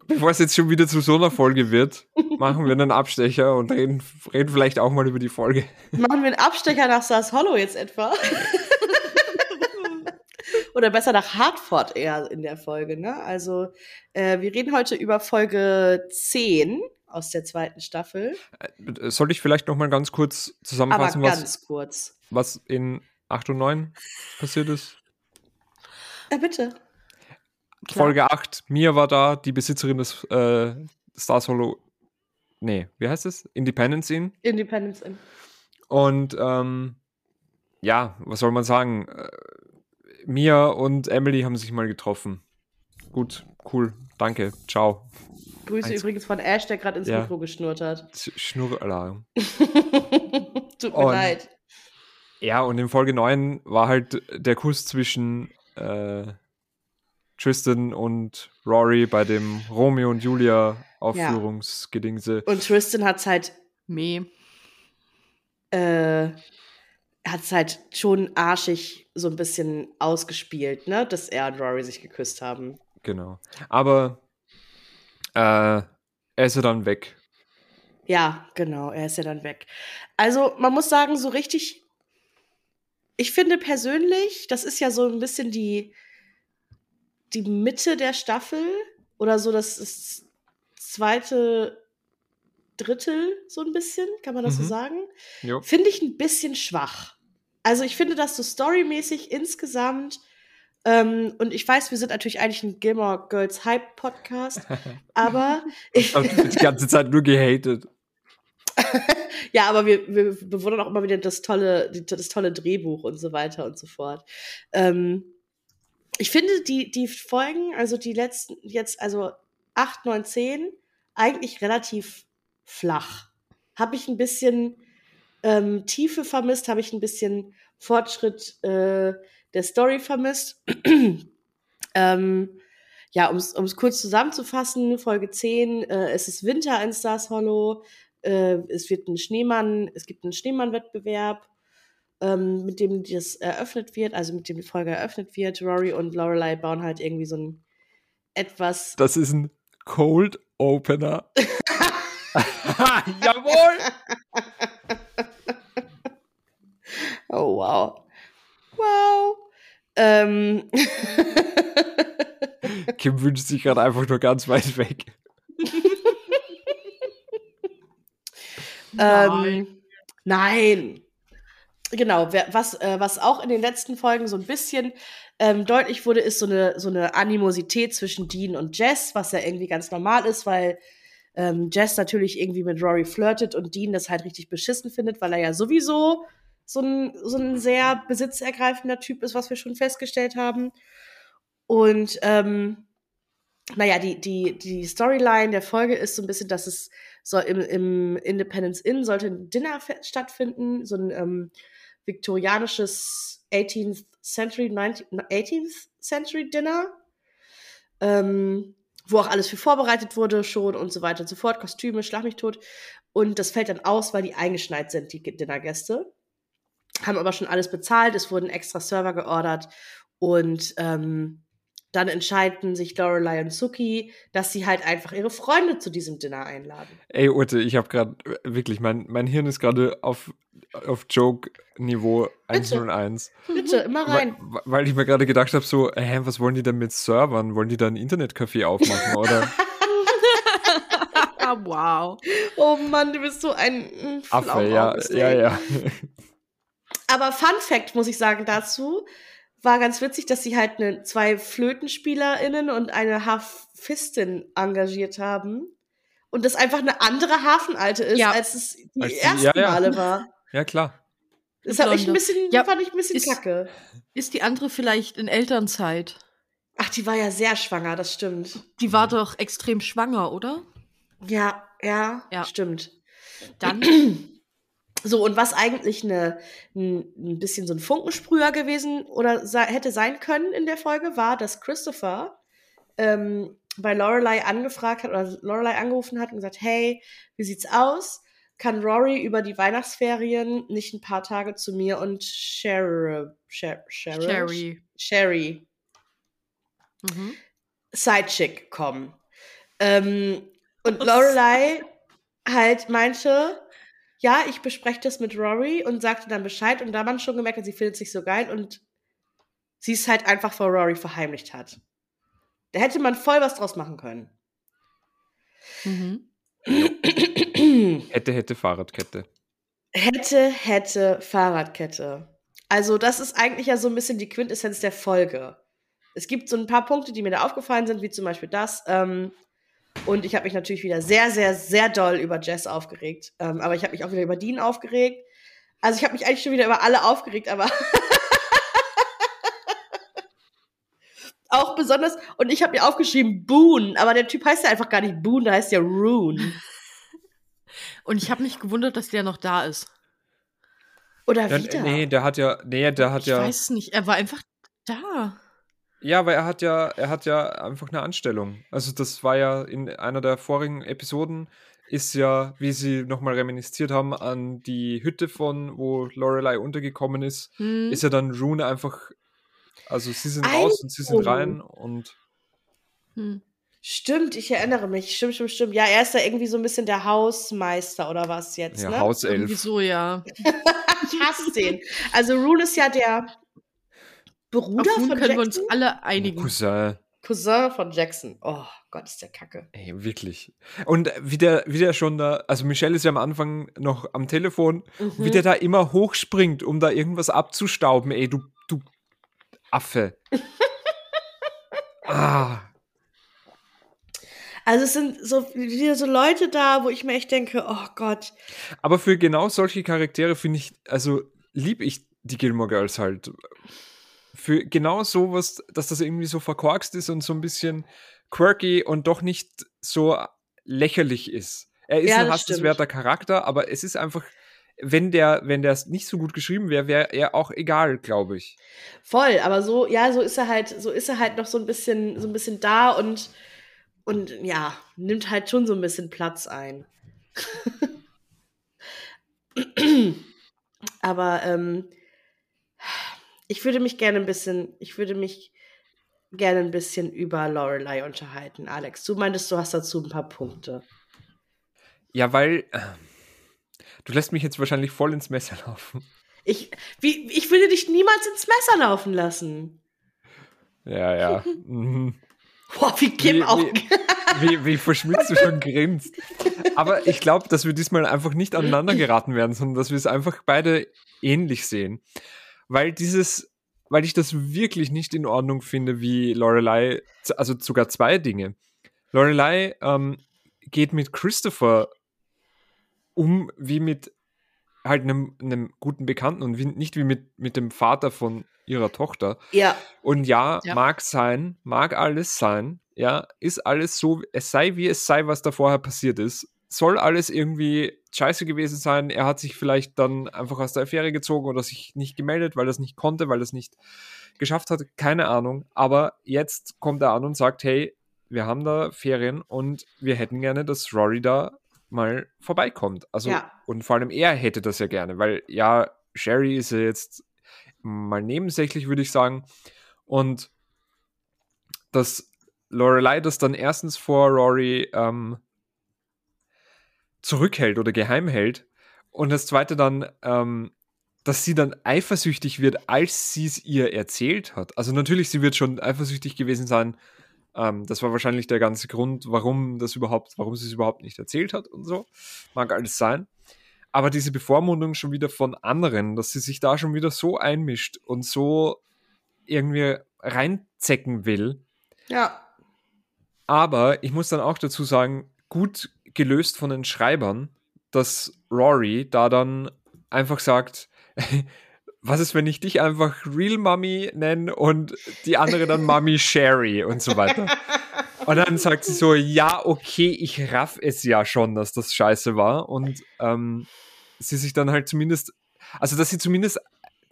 Bevor es jetzt schon wieder zu so einer Folge wird, machen wir einen Abstecher und reden, reden vielleicht auch mal über die Folge. Machen wir einen Abstecher nach Sars Hollow jetzt etwa? Oder besser nach Hartford eher in der Folge, ne? Also, äh, wir reden heute über Folge 10 aus der zweiten Staffel. Äh, Soll ich vielleicht noch mal ganz kurz zusammenfassen, ganz was, kurz. was in 8 und 9 passiert ist? Ja, bitte. Klar. Folge 8, Mia war da, die Besitzerin des äh, Stars Hollow. Nee, wie heißt es? Independence Inn. Independence Inn. Und ähm, ja, was soll man sagen? Äh, Mia und Emily haben sich mal getroffen. Gut, cool, danke, ciao. Grüße Eins- übrigens von Ash, der gerade ins Ja. Mikro geschnurrt hat. Sch- Schnurralarm. Tut mir Und- leid. Ja, und in Folge 9 war halt der Kuss zwischen äh, Tristan und Rory bei dem Romeo und Julia Aufführungsgedingse. Und Tristan hat's halt, Meh. äh, hat's halt schon arschig so ein bisschen ausgespielt, ne? Dass er und Rory sich geküsst haben. Genau. Aber äh, er ist ja dann weg. Ja, genau, er ist ja dann weg. Also, man muss sagen, so richtig. Ich finde persönlich, das ist ja so ein bisschen die, die Mitte der Staffel oder so das ist zweite Drittel, so ein bisschen, kann man das so Mhm. sagen? Jo. Finde ich ein bisschen schwach. Also, ich finde, dass so storymäßig insgesamt, ähm, und ich weiß, wir sind natürlich eigentlich ein Gilmore Girls Hype Podcast, aber ich, Ich hab die ganze Zeit nur gehatet. Ja, aber wir, wir bewundern auch immer wieder das tolle, das tolle Drehbuch und so weiter und so fort. Ähm, ich finde die, die Folgen, also die letzten, jetzt, also 8, 9, 10, eigentlich relativ flach. Habe ich ein bisschen ähm, Tiefe vermisst, habe ich ein bisschen Fortschritt äh, der Story vermisst. ähm, ja, um es kurz zusammenzufassen, Folge 10, äh, es ist Winter in Stars Hollow, äh, es wird ein Schneemann, es gibt einen Schneemann-Wettbewerb, ähm, mit dem das eröffnet wird, also mit dem die Folge eröffnet wird. Rory und Lorelei bauen halt irgendwie so ein etwas. Das ist ein Cold Opener. Jawohl! Oh, wow. Wow. Ähm. Kim wünscht sich gerade einfach nur ganz weit weg. Ähm, nein. Genau, was, äh, was auch in den letzten Folgen so ein bisschen ähm, deutlich wurde, ist so eine, so eine Animosität zwischen Dean und Jess, was ja irgendwie ganz normal ist, weil ähm, Jess natürlich irgendwie mit Rory flirtet und Dean das halt richtig beschissen findet, weil er ja sowieso so ein, so ein sehr besitzergreifender Typ ist, was wir schon festgestellt haben. Und ähm, naja, die, die, die Storyline der Folge ist so ein bisschen, dass es so im, im Independence Inn sollte ein Dinner stattfinden, so ein ähm, viktorianisches 18th Century, 19, 18th Century Dinner. Ähm, wo auch alles für vorbereitet wurde schon und so weiter und so fort, Kostüme, schlag mich tot. Und das fällt dann aus, weil die eingeschneit sind, die Dinnergäste. Haben aber schon alles bezahlt, es wurden extra Server geordert und ähm, dann entscheiden sich Lorelei und Suki, dass sie halt einfach ihre Freunde zu diesem Dinner einladen. Ey, Ute, ich habe gerade wirklich, mein, mein Hirn ist gerade auf, auf Joke-Niveau 101. Bitte, immer rein. Weil, weil ich mir gerade gedacht habe, so, hä, was wollen die denn mit Servern? Wollen die da ein Internetcafé aufmachen, oder? wow. Oh Mann, du bist so ein Affe, ja, ja, ja. Aber Fun Fact muss ich sagen dazu, war ganz witzig, dass sie halt eine, zwei FlötenspielerInnen und eine Harfistin engagiert haben. Und das einfach eine andere Hafenalte ist, Ja. als es die Als die- ersten ja, ja. Male war. Ja, klar. Das hat ich ein bisschen, Ja, fand ich ein bisschen ist- kacke. Ist die andere vielleicht in Elternzeit? Ach, die war ja sehr schwanger, das stimmt. Die war doch extrem schwanger, oder? Ja, ja, Ja. stimmt. Dann. So, und was eigentlich eine, ein, ein bisschen so ein Funkensprüher gewesen oder sei, hätte sein können in der Folge, war, dass Christopher ähm, bei Lorelei angefragt hat oder Lorelei angerufen hat und gesagt, hey, wie sieht's aus? Kann Rory über die Weihnachtsferien nicht ein paar Tage zu mir und Sherry, Sher, Sherry, Sherry. Sherry Mhm. Sidechick kommen. Ähm, und Lorelei halt meinte, ja, ich bespreche das mit Rory und sagte dann Bescheid und da man schon gemerkt hat, sie findet sich so geil und sie es halt einfach vor Rory verheimlicht hat. Da hätte man voll was draus machen können. Mhm. Hätte, hätte Fahrradkette. hätte, hätte Fahrradkette. Also das ist eigentlich ja so ein bisschen die Quintessenz der Folge. Es gibt so ein paar Punkte, die mir da aufgefallen sind, wie zum Beispiel das. Ähm, und ich habe mich natürlich wieder sehr, sehr, sehr doll über Jess aufgeregt. Ähm, aber ich habe mich auch wieder über Dean aufgeregt. Also ich habe mich eigentlich schon wieder über alle aufgeregt, aber auch besonders. Und ich habe mir aufgeschrieben Boone, aber der Typ heißt ja einfach gar nicht Boone, der heißt ja Rune. Und ich habe mich gewundert, dass der noch da ist. Oder Ja, wieder. nee, der hat ja, nee, der hat ich ja, weiß nicht, er war einfach da. ja, aber er hat ja, er hat ja einfach eine Anstellung. Also das war ja in einer der vorigen Episoden, ist ja, wie sie nochmal reminisziert haben an die Hütte von, wo Lorelei untergekommen ist, Hm. ist ja dann Rune einfach, also sie sind Ei, raus und sie sind rein und Hm. Stimmt, ich erinnere mich. Stimmt, stimmt, stimmt. Ja, er ist da irgendwie so ein bisschen der Hausmeister oder was jetzt, ja, ne? Hauself. Irgendwie so, ja. Ich hasse den. Also Rune ist ja der Bruder Auf Moon von können wir Jackson. uns alle einigen. Cousin. Cousin von Jackson. Oh Gott, ist der Kacke. Ey, wirklich. Und wie der, wie der schon da, also Michelle ist ja am Anfang noch am Telefon, wie Mhm. der da immer hochspringt, um da irgendwas abzustauben, ey, du, du Affe. ah, Also es sind so wieder so Leute da, wo ich mir echt denke, oh Gott. aber für genau solche Charaktere finde ich, also lieb ich die Gilmore Girls halt. Für genau sowas, dass das irgendwie so verkorkst ist und so ein bisschen quirky und doch nicht so lächerlich ist. Er ist Ja, ein hassenswerter Charakter, aber es ist einfach, wenn der, wenn der nicht so gut geschrieben wäre, wäre er auch egal, glaube ich. Voll, aber so, ja, so ist er halt, so ist er halt noch so ein bisschen, so ein bisschen da und, und ja, nimmt halt schon so ein bisschen Platz ein. aber ähm, ich würde mich gerne ein bisschen, ich würde mich gerne ein bisschen über Lorelei unterhalten, Alex. Du meintest, du hast dazu ein paar Punkte. Ja, weil äh, du lässt mich jetzt wahrscheinlich voll ins Messer laufen. Ich, wie, ich würde dich niemals ins Messer laufen lassen. Ja, ja. Boah, wie Kim Wie- auch. wie- wie, wie verschmitzt du schon grinst. Aber ich glaube, dass wir diesmal einfach nicht aneinander geraten werden, sondern dass wir es einfach beide ähnlich sehen. Weil dieses, weil ich das wirklich nicht in Ordnung finde, wie Lorelei, also sogar zwei Dinge. Lorelei ähm, geht mit Christopher um wie mit halt einem, einem guten Bekannten und wie, nicht wie mit, mit dem Vater von ihrer Tochter. ja, Und ja, Ja. mag sein, mag alles sein, ja, ist alles so, es sei wie es sei, was da vorher passiert ist. Soll alles irgendwie scheiße gewesen sein. Er hat sich vielleicht dann einfach aus der Affäre gezogen oder sich nicht gemeldet, weil er es nicht konnte, weil er es nicht geschafft hat. Keine Ahnung. Aber jetzt kommt er an und sagt, hey, wir haben da Ferien und wir hätten gerne, dass Rory da mal vorbeikommt. Also, Ja. und vor allem er hätte das ja gerne, weil ja, Sherry ist ja jetzt mal nebensächlich, würde ich sagen. Und dass Lorelei das dann erstens vor Rory ähm, zurückhält oder geheim hält und das zweite dann, ähm, dass sie dann eifersüchtig wird, als sie es ihr erzählt hat. Also natürlich, sie wird schon eifersüchtig gewesen sein. Ähm, das war wahrscheinlich der ganze Grund, warum das überhaupt, warum sie es überhaupt nicht erzählt hat und so. Mag alles sein. Aber diese Bevormundung schon wieder von anderen, dass sie sich da schon wieder so einmischt und so irgendwie reinzecken will, Ja. aber ich muss dann auch dazu sagen, gut gelöst von den Schreibern, dass Rory da dann einfach sagt, was ist, wenn ich dich einfach Real Mommy nenne und die andere dann Mommy Sherry und so weiter. Und dann sagt sie so, ja, okay, ich raff es ja schon, dass das scheiße war. Und ähm, sie sich dann halt zumindest, also dass sie zumindest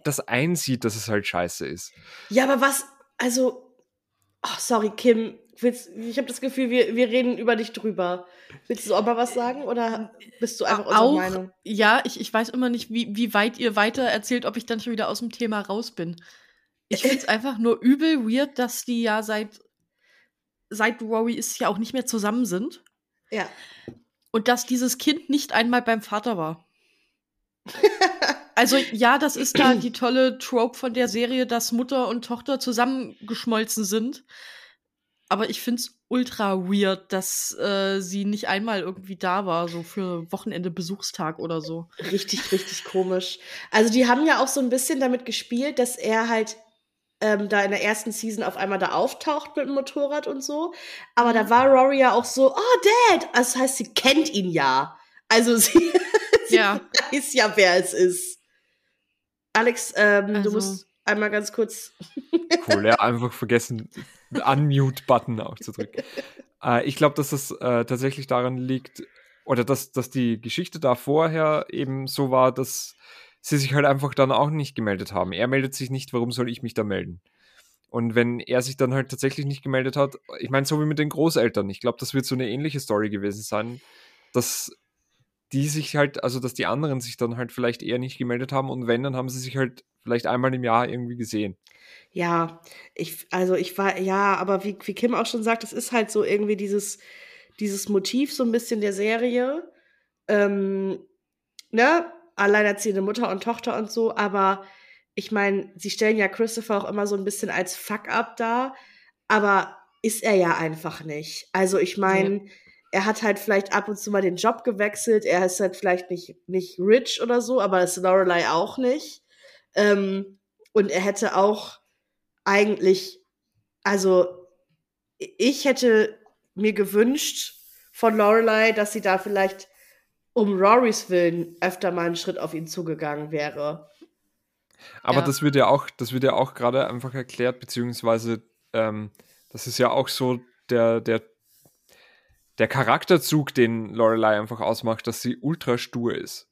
das einsieht, dass es halt scheiße ist. Ja, aber was, also, ach, sorry, Kim, willst, ich habe das Gefühl, wir, wir reden über dich drüber. Willst du auch mal was sagen oder bist du einfach unserer auch, Meinung? ja, ich, ich weiß immer nicht, wie, wie weit ihr weiter erzählt, ob ich dann schon wieder aus dem Thema raus bin. Ich finde es einfach nur übel weird, dass die ja seit, seit Rory ist ja auch nicht mehr zusammen sind Ja. und dass dieses Kind nicht einmal beim Vater war. Also ja, das ist da die tolle Trope von der Serie, dass Mutter und Tochter zusammengeschmolzen sind. Aber ich finde es ultra weird, dass äh, sie nicht einmal irgendwie da war, so für Wochenende Besuchstag oder so. Richtig, richtig komisch. Also die haben ja auch so ein bisschen damit gespielt, dass er halt ähm, da in der ersten Season auf einmal da auftaucht mit dem Motorrad und so. Aber da war Rory ja auch so, oh Dad. Also das heißt, sie kennt ihn ja. Also sie, sie Ja. weiß ja, wer es ist. Alex, ähm, du Also- musst einmal ganz kurz. Cool, ja, einfach vergessen, Unmute-Button aufzudrücken. Äh, ich glaube, dass das äh, tatsächlich daran liegt, oder dass, dass die Geschichte da vorher eben so war, dass sie sich halt einfach dann auch nicht gemeldet haben. Er meldet sich nicht, warum soll ich mich da melden? Und wenn er sich dann halt tatsächlich nicht gemeldet hat, ich meine, so wie mit den Großeltern, ich glaube, das wird so eine ähnliche Story gewesen sein, dass die sich halt, also dass die anderen sich dann halt vielleicht eher nicht gemeldet haben und wenn, dann haben sie sich halt vielleicht einmal im Jahr irgendwie gesehen. Ja, ich, also ich war, ja, aber wie, wie Kim auch schon sagt, es ist halt so irgendwie dieses, dieses Motiv so ein bisschen der Serie. Ähm, ne? Alleinerziehende Mutter und Tochter und so, aber ich meine, sie stellen ja Christopher auch immer so ein bisschen als Fuck-up dar, aber ist er ja einfach nicht. Also ich meine, er hat halt vielleicht ab und zu mal den Job gewechselt, er ist halt vielleicht nicht, nicht rich oder so, aber das ist Lorelei auch nicht. Ähm, und er hätte auch eigentlich, also ich hätte mir gewünscht von Lorelei, dass sie da vielleicht um Rorys Willen öfter mal einen Schritt auf ihn zugegangen wäre. Aber Ja. das wird ja auch, das wird ja auch gerade einfach erklärt, beziehungsweise ähm, das ist ja auch so der, der, der Charakterzug, den Lorelei einfach ausmacht, dass sie ultra stur ist.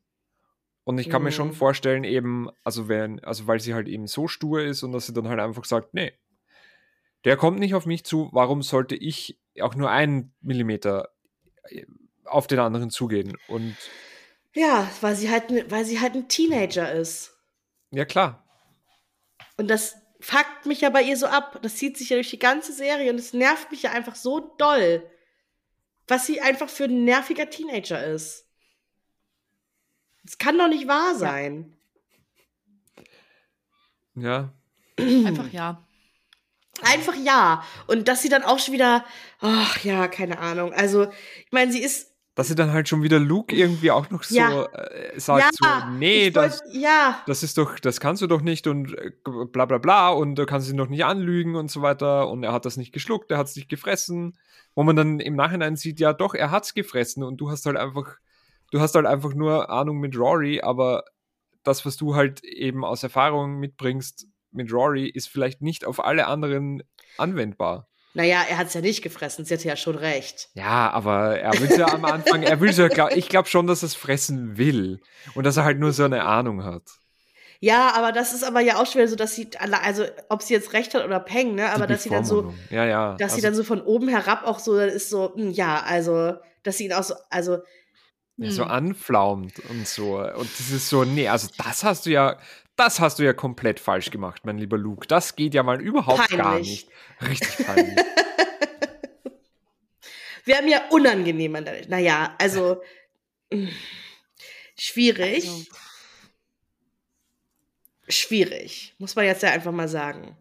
Und ich kann mir schon Mhm. vorstellen, eben, also wenn, also weil sie halt eben so stur ist und dass sie dann halt einfach sagt, nee, der kommt nicht auf mich zu, warum sollte ich auch nur einen Millimeter äh, auf den anderen zugehen? Und Ja, weil sie halt, weil sie halt ein Teenager ist. ja klar, Und das fuckt mich ja bei ihr so ab. Das zieht sich ja durch die ganze Serie und es nervt mich ja einfach so doll, was sie einfach für ein nerviger Teenager ist. Das kann doch nicht wahr sein. ja, Einfach ja. Einfach ja. Und dass sie dann auch schon wieder, ach ja, keine Ahnung. Also, ich meine, sie ist, dass sie dann halt schon wieder Luke irgendwie auch noch so Ja. äh, sagt, ja, so, nee, wollt- das, ja, das ist doch, das kannst du doch nicht und äh, bla bla bla und du kannst ihn doch nicht anlügen und so weiter und er hat das nicht geschluckt, er hat es nicht gefressen, wo man dann im Nachhinein sieht, ja doch, er hat's gefressen und du hast halt einfach, du hast halt einfach nur Ahnung mit Rory, aber das, was du halt eben aus Erfahrung mitbringst mit Rory, ist vielleicht nicht auf alle anderen anwendbar. Naja, er hat es ja nicht gefressen. Sie hatte ja schon recht. Ja, aber er will ja am Anfang, er will ja, glaub, ich glaube schon, dass er es fressen will und dass er halt nur so eine Ahnung hat. Ja, aber das ist aber ja auch schwer, so dass sie, also ob sie jetzt recht hat oder Peng, ne? Aber dass sie dann so. Ja, ja. dass sie also, dann so von oben herab auch so ist so, hm, ja, also, dass sie ihn auch so, also, ja, so Hm. anflaumt und so. Und das ist so, nee, also das hast du ja, das hast du ja komplett falsch gemacht, mein lieber Luke. Das geht ja mal überhaupt gar Peinlich. nicht. Richtig peinlich. wäre mir unangenehm an der, naja, also, mm, schwierig, Also, schwierig, muss man jetzt ja einfach mal sagen.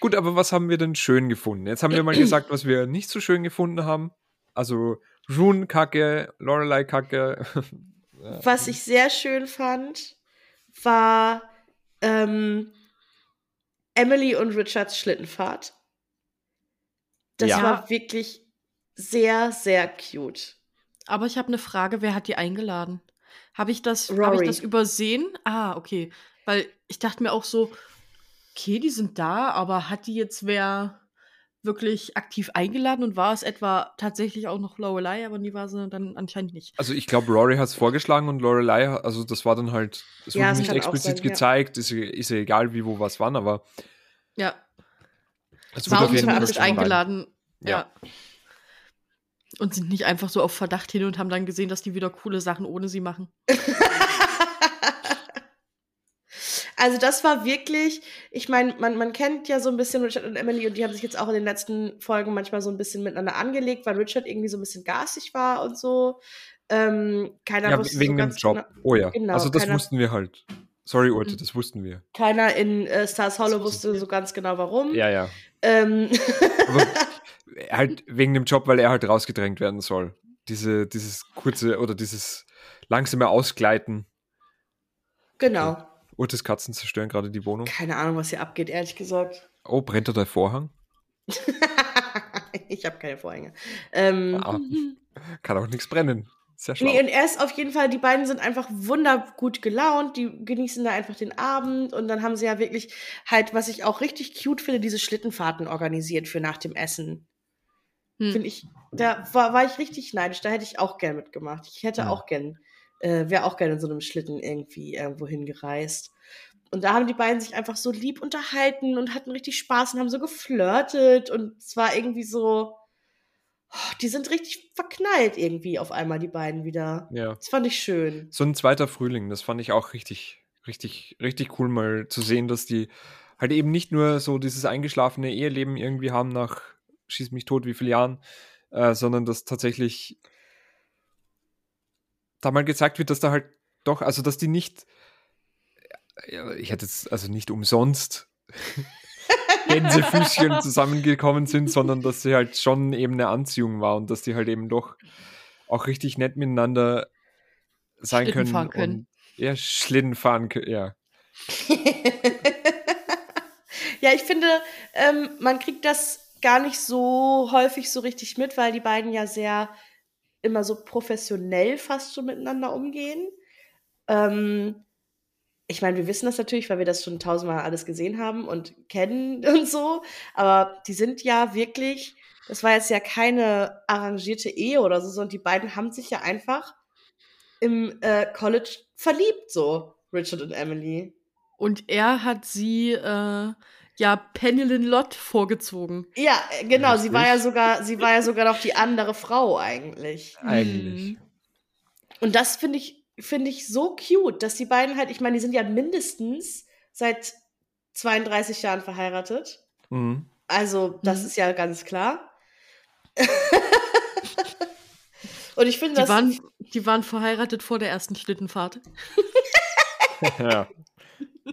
Gut, aber was haben wir denn schön gefunden? Jetzt haben wir mal gesagt, was wir nicht so schön gefunden haben. Also Rune Kacke, Lorelei Kacke. Was ich sehr schön fand, war ähm, Emily und Richards Schlittenfahrt. Das Ja. war wirklich sehr, sehr cute. aber ich habe eine Frage, wer hat die eingeladen? Habe ich das, habe Rory. ich das übersehen? Ah, okay. Weil ich dachte mir auch so, okay, die sind da, aber hat die jetzt wer wirklich aktiv eingeladen und war es etwa tatsächlich auch noch Lorelei, aber nie war sie dann anscheinend nicht. Also ich glaube, Rory hat es vorgeschlagen und Lorelei, also das war dann halt, es Ja, wurde nicht auch explizit sein, gezeigt, ist, ja- ist ja egal, wie, wo, was, wann, aber Ja, es war wird auf jeden Fall Fall nicht schon rein. eingeladen. Ja. Ja. Und sind nicht einfach so auf Verdacht hin und haben dann gesehen, dass die wieder coole Sachen ohne sie machen. Also das war wirklich, ich meine, man, man kennt ja so ein bisschen Richard und Emily und die haben sich jetzt auch in den letzten Folgen manchmal so ein bisschen miteinander angelegt, weil Richard irgendwie so ein bisschen garstig war und so. Ähm, keiner Ja, wusste wegen so dem Job. Genau, Oh ja, Genau, also das keiner- wussten wir halt. Sorry, Urte, Mhm. das wussten wir. keiner in äh, Stars Hollow wusste so ganz genau warum. Ja, ja. Ähm, Aber halt wegen dem Job, weil er halt rausgedrängt werden soll. Diese, dieses kurze oder dieses langsame Ausgleiten. genau. Urtes Katzen zerstören gerade die Wohnung. Keine Ahnung, was hier abgeht, ehrlich gesagt. Oh, brennt da der Vorhang? ich habe keine Vorhänge. Ähm, Ah, kann auch nichts brennen. Sehr schlau. Nee, und er ist auf jeden Fall, die beiden sind einfach wundergut gelaunt, die genießen da einfach den Abend und dann haben sie ja wirklich halt, was ich auch richtig cute finde, diese Schlittenfahrten organisiert für nach dem Essen. Hm. Finde ich, da war, war ich richtig neidisch, da hätte ich auch gern mitgemacht. Ich hätte Ja. auch gern, äh, wäre auch gerne in so einem Schlitten irgendwie irgendwo hingereist. Und da haben die beiden sich einfach so lieb unterhalten und hatten richtig Spaß und haben so geflirtet und es war irgendwie so, oh, die sind richtig verknallt irgendwie auf einmal, die beiden wieder. ja. Das fand ich schön. So ein zweiter Frühling, das fand ich auch richtig, richtig, richtig cool, mal zu sehen, dass die halt eben nicht nur so dieses eingeschlafene Eheleben irgendwie haben nach schieß mich tot, wie viele Jahren, äh, sondern dass tatsächlich da mal gezeigt wird, dass da halt doch, also dass die nicht, ich hätte jetzt also nicht umsonst Gänsefüßchen zusammengekommen sind, sondern dass sie halt schon eben eine Anziehung war und dass die halt eben doch auch richtig nett miteinander sein Schlitten können. fahren können. Und, ja, Schlitten fahren können, ja. ja, ich finde, ähm, man kriegt das gar nicht so häufig so richtig mit, weil die beiden ja sehr immer so professionell fast schon miteinander umgehen. Ähm, ich meine, wir wissen das natürlich, weil wir das schon tausendmal alles gesehen haben und kennen und so, aber die sind ja wirklich, das war jetzt ja keine arrangierte Ehe oder so, sondern die beiden haben sich ja einfach im äh, College verliebt, so Richard und Emily. Und er hat sie, äh, ja, Penelin Lott vorgezogen. Ja, äh, genau, sie war ja Richtig. sogar, sie war ja sogar noch die andere Frau eigentlich. Eigentlich. Hm. Und das finde ich, finde ich so cute, dass die beiden halt, ich meine, die sind ja mindestens seit 32 Jahren verheiratet. Mhm. Also, das Mhm. ist ja ganz klar. Und ich finde Die waren, die waren verheiratet vor der ersten Schlittenfahrt. ja.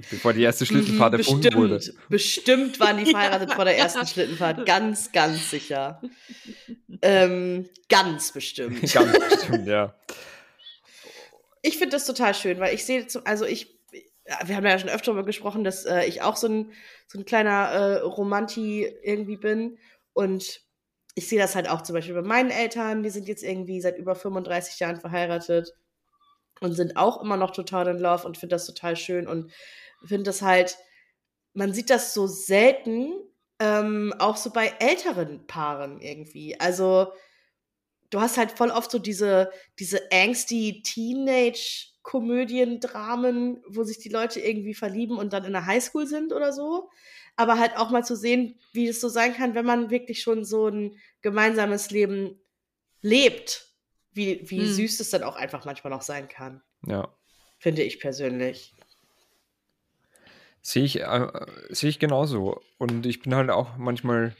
Bevor die erste Schlittenfahrt Mhm, erfunden wurde. bestimmt, bestimmt waren die verheiratet vor der ersten Schlittenfahrt. Ganz, ganz sicher. Ähm, ganz bestimmt. Ganz bestimmt, ja. Ich finde das total schön, weil ich sehe, also ich, ja, wir haben ja schon öfter darüber gesprochen, dass äh, ich auch so ein, so ein kleiner äh, Romanti irgendwie bin. Und ich sehe das halt auch zum Beispiel bei meinen Eltern, die sind jetzt irgendwie seit über 35 Jahren verheiratet und sind auch immer noch total in Love und finde das total schön und finde das halt, man sieht das so selten, ähm, auch so bei älteren Paaren irgendwie. Also du hast halt voll oft so diese, diese angsty Teenage-Komödien-Dramen, wo sich die Leute irgendwie verlieben und dann in der Highschool sind oder so. Aber halt auch mal zu sehen, wie es so sein kann, wenn man wirklich schon so ein gemeinsames Leben lebt. Wie, wie Hm. süß es dann auch einfach manchmal noch sein kann. Ja. Finde ich persönlich. Sehe ich, äh, sehe ich genauso. Und ich bin halt auch manchmal,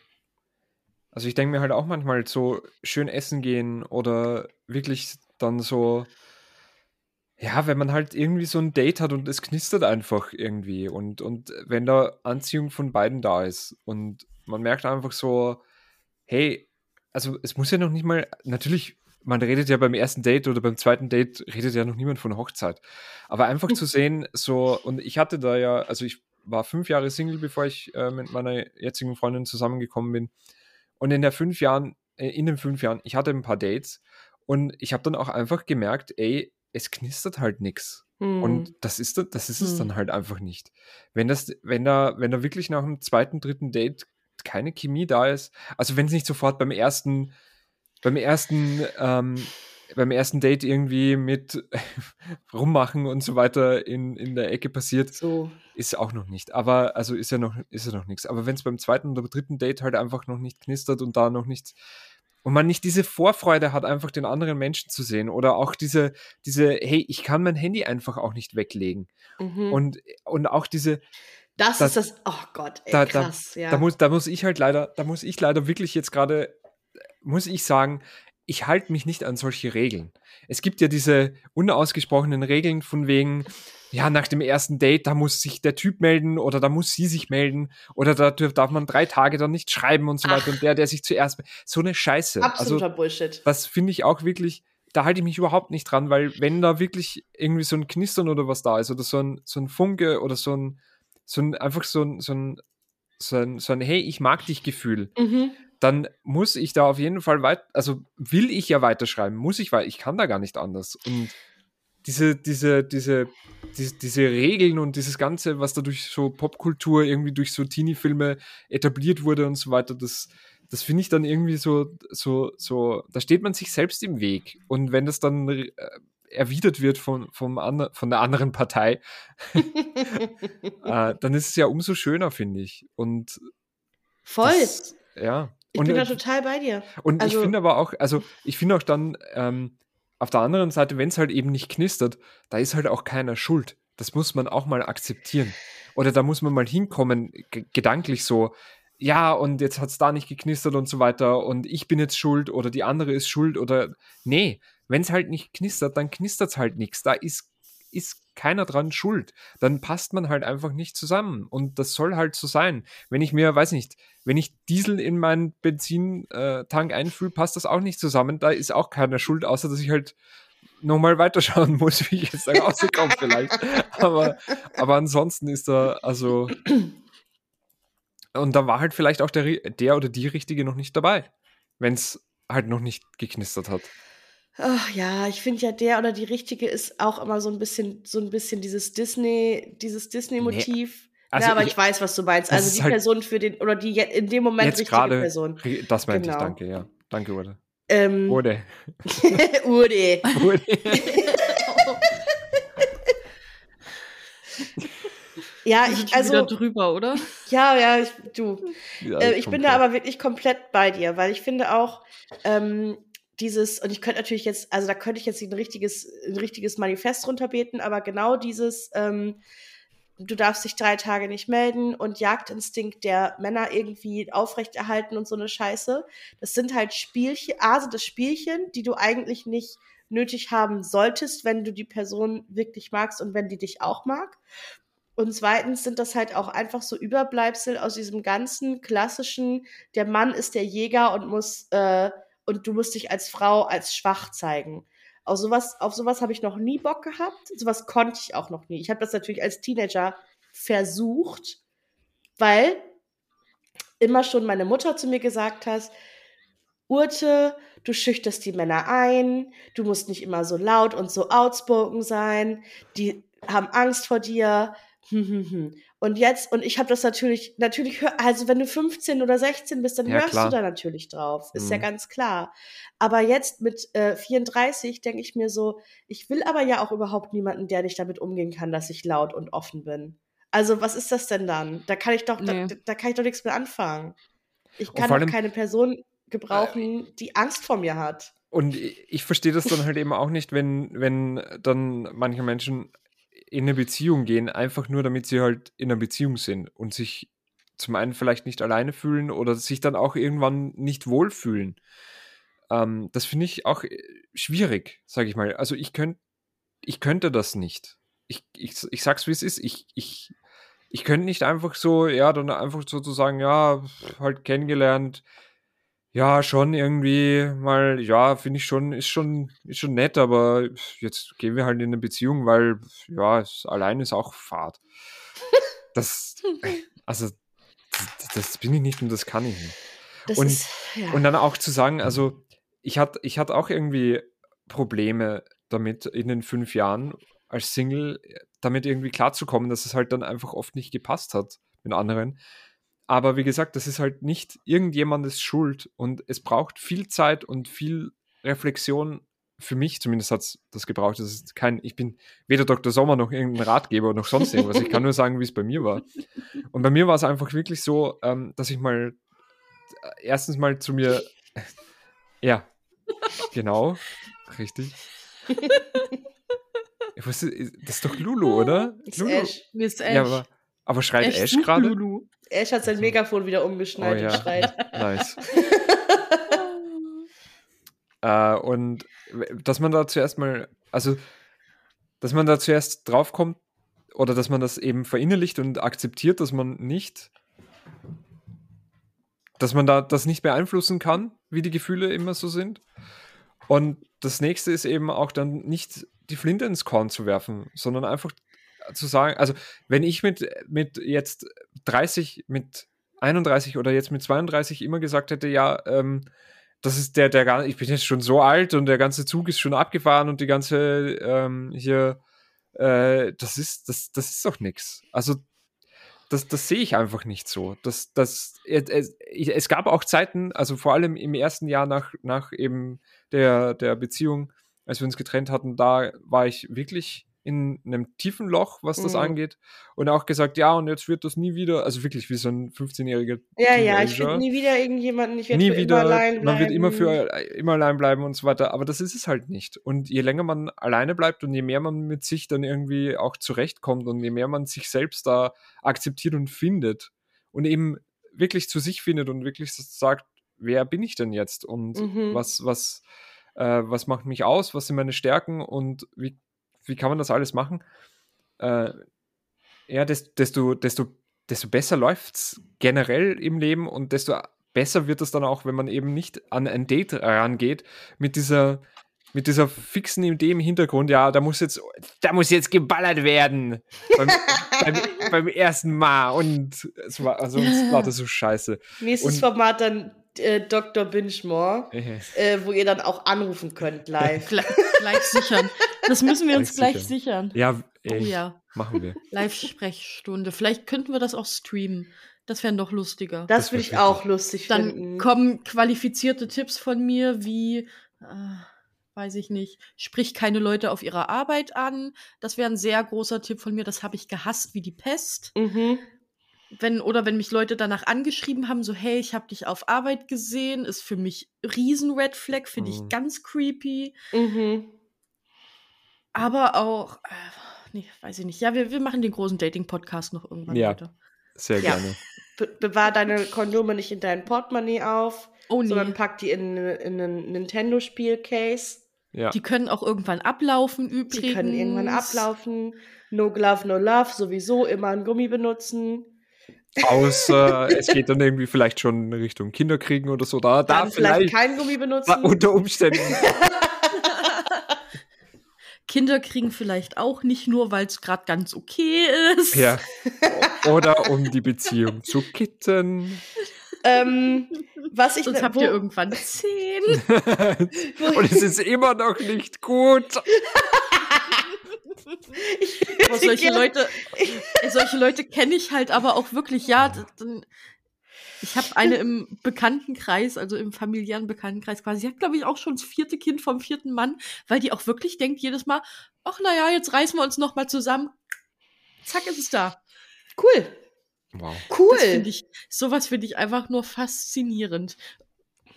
also ich denke mir halt auch manchmal so schön essen gehen oder wirklich dann so, ja, wenn man halt irgendwie so ein Date hat und es knistert einfach irgendwie und, und wenn da Anziehung von beiden da ist und man merkt einfach so, hey, also es muss ja noch nicht mal, natürlich, man redet ja beim ersten Date oder beim zweiten Date, redet ja noch niemand von Hochzeit. Aber einfach zu sehen, so, und ich hatte da ja, also ich war fünf Jahre Single, bevor ich äh, mit meiner jetzigen Freundin zusammengekommen bin. Und in der fünf Jahren, äh, in den fünf Jahren, ich hatte ein paar Dates und ich habe dann auch einfach gemerkt, ey, es knistert halt nichts. Hm. Und das ist, da- das ist es Hm. dann halt einfach nicht. Wenn das, wenn da, wenn da wirklich nach dem zweiten, dritten Date keine Chemie da ist, also wenn es nicht sofort beim ersten, beim ersten, ähm, beim ersten Date irgendwie mit rummachen und so weiter in, in der Ecke passiert, so. ist auch noch nicht. Aber, also ist ja noch, ist ja noch nichts. Aber wenn es beim zweiten oder dritten Date halt einfach noch nicht knistert und da noch nichts und man nicht diese Vorfreude hat, einfach den anderen Menschen zu sehen oder auch diese, diese, hey, ich kann mein Handy einfach auch nicht weglegen. Mhm. Und, und auch diese, das, das- ist das, oh Gott, ey, da- da- krass, ja. da muss, da muss ich halt leider, da muss ich leider wirklich jetzt gerade, muss ich sagen, ich halte mich nicht an solche Regeln. Es gibt ja diese unausgesprochenen Regeln von wegen, ja, nach dem ersten Date, da muss sich der Typ melden oder da muss sie sich melden oder da darf man drei Tage dann nicht schreiben und so Ach. weiter und der, der sich zuerst, so eine Scheiße. Absoluter Also, Bullshit. das finde ich auch wirklich, da halte ich mich überhaupt nicht dran, weil wenn da wirklich irgendwie so ein Knistern oder was da ist oder so ein, so ein Funke oder so ein, so ein, einfach so ein, so ein, so ein, so ein Hey, ich mag dich Gefühl, Mhm. Dann muss ich da auf jeden Fall weit, also will ich ja weiterschreiben, muss ich, weil ich kann da gar nicht anders. Und diese, diese, diese, diese, diese Regeln und dieses Ganze, was da durch so Popkultur, irgendwie durch so Teenie-Filme etabliert wurde und so weiter, das, das finde ich dann irgendwie so, so, so, da steht man sich selbst im Weg. Und wenn das dann äh, erwidert wird von, vom ander, von der anderen Partei, äh, dann ist es ja umso schöner, finde ich. Und Voll. das, ja. Ich und, bin da total bei dir. und ich Also- finde aber auch, also ich finde auch dann, ähm, auf der anderen Seite, wenn es halt eben nicht knistert, da ist halt auch keiner schuld. Das muss man auch mal akzeptieren. Oder da muss man mal hinkommen, gedanklich so, ja, und jetzt hat es da nicht geknistert und so weiter und ich bin jetzt schuld oder die andere ist schuld oder nee, wenn es halt nicht knistert, dann knistert es halt nichts. Da ist, ist keiner dran schuld. Dann passt man halt einfach nicht zusammen. Und das soll halt so sein. Wenn ich mir, weiß nicht, wenn ich Diesel in meinen Benzintank einfühle, passt das auch nicht zusammen. Da ist auch keiner schuld, außer dass ich halt nochmal weiterschauen muss, wie ich jetzt da rauskomme vielleicht. Aber, aber ansonsten ist da, also und da war halt vielleicht auch der, der oder die Richtige noch nicht dabei, wenn es halt noch nicht geknistert hat. Ach ja, ich finde ja, der oder die richtige ist auch immer so ein bisschen, so ein bisschen dieses Disney, dieses Disney-Motiv. Also ja, aber ich- ich, weiß, was du meinst. Also die halt- Person für den, oder die in dem Moment Jetzt richtige Person. das meinte Genau. ich, danke, ja. Danke, Urde. Ähm, Urde. Urde. Urde. Ja, ich, schon wieder also, drüber, oder? ja, ja, ich, du. Ja, Äh, ich bin da aber wirklich komplett bei dir, weil ich finde auch, ähm, dieses, und ich könnte natürlich jetzt, also da könnte ich jetzt ein richtiges, ein richtiges Manifest runterbeten, aber genau dieses, ähm, du darfst dich drei Tage nicht melden und Jagdinstinkt der Männer irgendwie aufrechterhalten und so eine Scheiße. Das sind halt Spielchen, A sind das Spielchen, die du eigentlich nicht nötig haben solltest, wenn du die Person wirklich magst und wenn die dich auch mag. Und zweitens sind das halt auch einfach so Überbleibsel aus diesem ganzen klassischen, der Mann ist der Jäger und muss, äh, und du musst dich als Frau als schwach zeigen. Auf sowas, auf sowas habe ich noch nie Bock gehabt. Sowas konnte ich auch noch nie. Ich habe das natürlich als Teenager versucht, weil immer schon meine Mutter zu mir gesagt hat, Urte, du schüchterst die Männer ein, du musst nicht immer so laut und so outspoken sein, die haben Angst vor dir. Und jetzt, und ich habe das natürlich, natürlich, hör, also wenn du 15 oder 16 bist, dann Ja, hörst klar. du da natürlich drauf. Ist ja Mhm. ganz klar. Aber jetzt mit äh, 34 denke ich mir so, ich will aber ja auch überhaupt niemanden, der nicht damit umgehen kann, dass ich laut und offen bin. Also, was ist das denn dann? Da kann ich doch, Nee. da, da kann ich doch nichts mehr anfangen. Ich kann doch keine Person gebrauchen, die Angst vor mir hat. Und ich ich verstehe das dann halt eben auch nicht, wenn, wenn dann manche Menschen in eine Beziehung gehen, einfach nur damit sie halt in einer Beziehung sind und sich zum einen vielleicht nicht alleine fühlen oder sich dann auch irgendwann nicht wohlfühlen. Ähm, das finde ich auch äh, schwierig, sage ich mal. Also ich könnte ich könnte das nicht. Ich, ich, ich sag's wie es ist. Ich, ich, ich könnte nicht einfach so, ja, dann einfach sozusagen, ja, halt kennengelernt, ja, schon irgendwie mal, ja, finde ich schon, ist schon, ist schon nett, aber jetzt gehen wir halt in eine Beziehung, weil, ja, es, allein ist auch Fahrt. Das, also, das, das bin ich nicht und das kann ich nicht. Das Und- ist, ja. Und dann auch zu sagen, also ich hatte ich hatte auch irgendwie Probleme damit in den fünf Jahren als Single damit irgendwie klarzukommen, dass es halt dann einfach oft nicht gepasst hat mit anderen. Aber wie gesagt, das ist halt nicht irgendjemandes Schuld und es braucht viel Zeit und viel Reflexion. Für mich zumindest hat es das gebraucht. Das ist kein, ich bin weder Dr. Sommer noch irgendein Ratgeber noch sonst irgendwas. Ich kann nur sagen, wie es bei mir war. Und bei mir war es einfach wirklich so, ähm, dass ich mal erstens mal zu mir, ja, genau, richtig. Ich wusste, das ist doch Lulu, oder? Ist Lulu. Ash. Ist Ash. Ja, aber, aber schreit Ash Ash gerade? Ash hat sein Megafon wieder Oh umgeschnallt ja, und schreit. nice. Äh, und dass man da zuerst mal, also, dass man da zuerst draufkommt oder dass man das eben verinnerlicht und akzeptiert, dass man nicht, dass man da das nicht beeinflussen kann, wie die Gefühle immer so sind. Und das nächste ist eben auch dann nicht die Flinte ins Korn zu werfen, sondern einfach zu sagen, also wenn ich mit, mit jetzt 30, mit 31 oder jetzt mit 32 immer gesagt hätte, ja, ähm, das ist der, der ich bin jetzt schon so alt und der ganze Zug ist schon abgefahren und die ganze ähm, hier, äh, das ist, das, das ist doch nix. Also das, das sehe ich einfach nicht so. Das, das, es, es gab auch Zeiten, also vor allem im ersten Jahr nach, nach eben der, der Beziehung, als wir uns getrennt hatten, da war ich wirklich in einem tiefen Loch, was das Mhm. angeht. Und auch gesagt, ja, und jetzt wird das nie wieder, also wirklich wie so ein 15-jähriger Ja, ja, ich finde nie wieder irgendjemanden, ich werde nie wieder, immer allein bleiben. man wird immer für immer allein bleiben und so weiter, aber das ist es halt nicht. Und je länger man alleine bleibt und je mehr man mit sich dann irgendwie auch zurechtkommt und je mehr man sich selbst da akzeptiert und findet und eben wirklich zu sich findet und wirklich sagt, wer bin ich denn jetzt und Mhm. was, was, äh, was macht mich aus, was sind meine Stärken und wie, wie kann man das alles machen? Äh, ja, des- desto, desto, desto besser läuft es generell im Leben und desto besser wird es dann auch, wenn man eben nicht an ein Date rangeht mit dieser, mit dieser fixen Idee im Hintergrund, ja, da muss jetzt, da muss jetzt geballert werden beim, beim, beim ersten Mal und es war, also es war das so scheiße. Nächstes und- Format dann äh, Dr. Bingemore, äh, wo ihr dann auch anrufen könnt live. Gleich, gleich sichern. Das müssen wir uns Gleich gleich sichern. Ja, Oh ey, ja, machen wir. Live-Sprechstunde. Vielleicht könnten wir das auch streamen. Das wäre noch lustiger. Das Das würde ich auch lustig Dann finden. kommen qualifizierte Tipps von mir, wie, äh, weiß ich nicht, sprich keine Leute auf ihrer Arbeit an. Das wäre ein sehr großer Tipp von mir. Das habe ich gehasst wie die Pest. Mhm. Wenn, oder wenn mich Leute danach angeschrieben haben, so, hey, ich habe dich auf Arbeit gesehen, ist für mich riesen Red Flag, finde ich Mhm. ganz creepy. Mhm. Aber auch, äh, nee, weiß ich nicht. Ja, wir, wir machen den großen Dating-Podcast noch irgendwann Ja. weiter. Sehr Ja. gerne. Be bewahr deine Kondome nicht in dein Portemonnaie auf, Oh nee. sondern pack die in, in einen Nintendo-Spiel-Case. Ja. Die können auch irgendwann ablaufen übrigens. Die können irgendwann ablaufen. No glove, no love, sowieso immer ein Gummi benutzen. Außer es geht dann irgendwie vielleicht schon in Richtung Kinderkriegen oder so. Da, da Dann vielleicht vielleicht kein Gummi da benutzen. unter Umständen. Kinder kriegen vielleicht auch nicht nur, weil es gerade ganz okay ist. ja. Oder um die Beziehung zu kitten. ähm, was ich Sonst habt wo, ihr irgendwann zehn. Und es ist immer noch nicht gut. ich, Aber solche Leute, solche Leute kenne ich halt aber auch wirklich, ja. Dann, ich habe eine im Bekanntenkreis, also im familiären Bekanntenkreis quasi. Sie hat, glaube ich, auch schon das vierte Kind vom vierten Mann, weil die auch wirklich denkt jedes Mal, ach naja, jetzt reißen wir uns noch mal zusammen. Zack, ist es da. Cool. Wow. Cool. Das finde ich, sowas finde ich einfach nur faszinierend.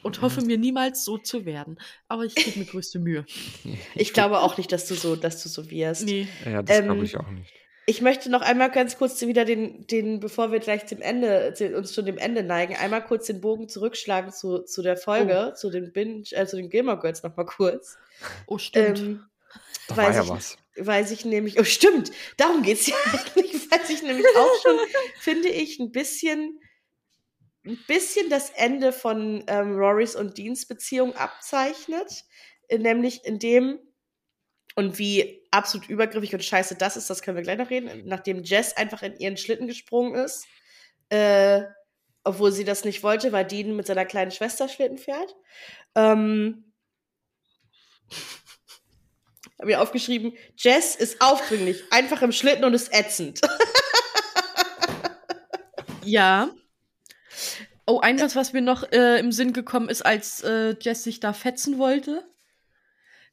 Und hoffe mir niemals so zu werden. Aber ich gebe mir größte Mühe. Ich glaube auch nicht, dass du so, dass du so wirst. Nee. Ja, das Ähm, glaube ich auch nicht. Ich möchte noch einmal ganz kurz wieder den, den, bevor wir gleich dem Ende, uns schon dem Ende neigen, einmal kurz den Bogen zurückschlagen zu, zu der Folge, zu den Binge, äh, zu den Gilmore Girls noch mal kurz. Oh, stimmt. Ähm, Da war weiß ja ich- was. weil sich nämlich, oh stimmt, darum geht's ja eigentlich, weil sich nämlich auch schon, finde ich, ein bisschen, ein bisschen das Ende von ähm, Rorys und Deans Beziehung abzeichnet, äh, nämlich in dem, und wie absolut übergriffig und scheiße das ist, das können wir gleich noch reden, nachdem Jess einfach in ihren Schlitten gesprungen ist, äh, obwohl sie das nicht wollte, weil Dean mit seiner kleinen Schwester Schlitten fährt. Ähm, habe mir aufgeschrieben, Jess ist aufdringlich, einfach im Schlitten und ist ätzend. Ja. Oh, ein was, mir noch äh, im Sinn gekommen ist, als äh, Jess sich da fetzen wollte.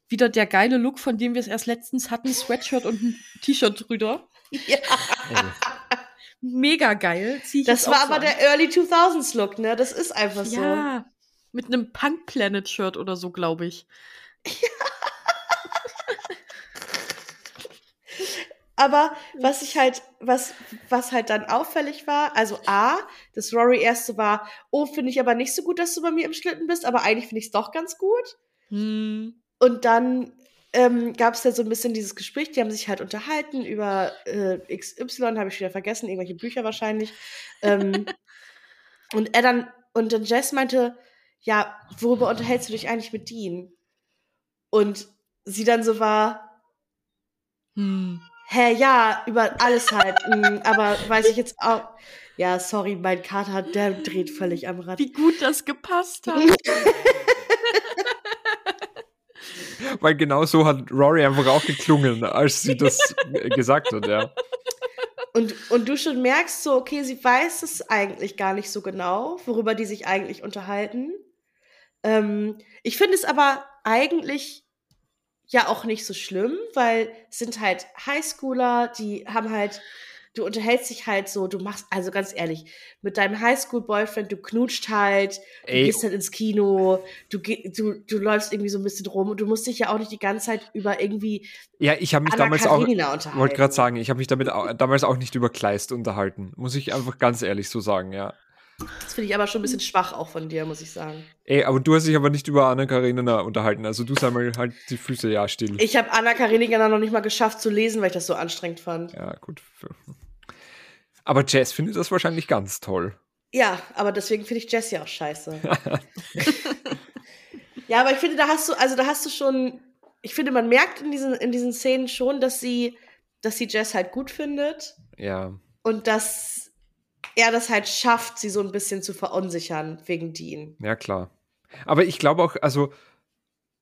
Wieder der geile Look, von dem wir es erst letztens hatten, Sweatshirt und ein T-Shirt drüber. ja, Oh. Mega geil. Das war so aber an. der Early 2000s Look, ne? Das ist einfach so. Ja, mit einem Punk Planet Shirt oder so, glaube ich. Aber was ich halt, was, was halt dann auffällig war, also A, das Rory erste war, oh, finde ich aber nicht so gut, dass du bei mir im Schlitten bist, aber eigentlich finde ich es doch ganz gut. Hm. Und dann ähm, gab es ja so ein bisschen dieses Gespräch, die haben sich halt unterhalten über äh, XY, habe ich wieder vergessen, irgendwelche Bücher wahrscheinlich. Ähm, und er dann, und dann Jess meinte, ja, worüber unterhältst du dich eigentlich mit Dean? Und sie dann so war, Hm. hä, ja, über alles halt, mm, aber weiß ich jetzt auch, ja, sorry, mein Kater, der dreht völlig am Rad. Wie gut das gepasst hat. Weil genau so hat Rory einfach auch geklungen, als sie das gesagt hat, ja. Und, und du schon merkst so, okay, sie weiß es eigentlich gar nicht so genau, worüber die sich eigentlich unterhalten. Ähm, ich finde es aber eigentlich ja auch nicht so schlimm, weil es sind halt Highschooler, die haben halt, du unterhältst dich halt so, du machst, also ganz ehrlich, mit deinem Highschool-Boyfriend, du knutscht halt, du Ey. gehst halt ins Kino, du, du, du läufst irgendwie so ein bisschen rum und du musst dich ja auch nicht die ganze Zeit über irgendwie Ja, ich habe mich Anna damals auch, Karenina unterhalten. wollte gerade sagen, ich habe mich damit au- damals auch nicht über Kleist unterhalten. Muss ich einfach ganz ehrlich so sagen, ja. Das finde ich aber schon ein bisschen schwach auch von dir, muss ich sagen. Ey, aber du hast dich aber nicht über Anna Karenina unterhalten. Also du sei mal halt die Füße ja still. Ich habe Anna Karenina noch nicht mal geschafft zu lesen, weil ich das so anstrengend fand. ja, gut. Aber Jess findet das wahrscheinlich ganz toll. Ja, aber deswegen finde ich Jess ja auch scheiße. ja, aber ich finde, da hast du, also da hast du schon, ich finde, man merkt in diesen, in diesen Szenen schon, dass sie, dass sie Jess halt gut findet Ja. und dass er das halt schafft, sie so ein bisschen zu verunsichern wegen Dean. Ja, klar. Aber ich glaube auch, also,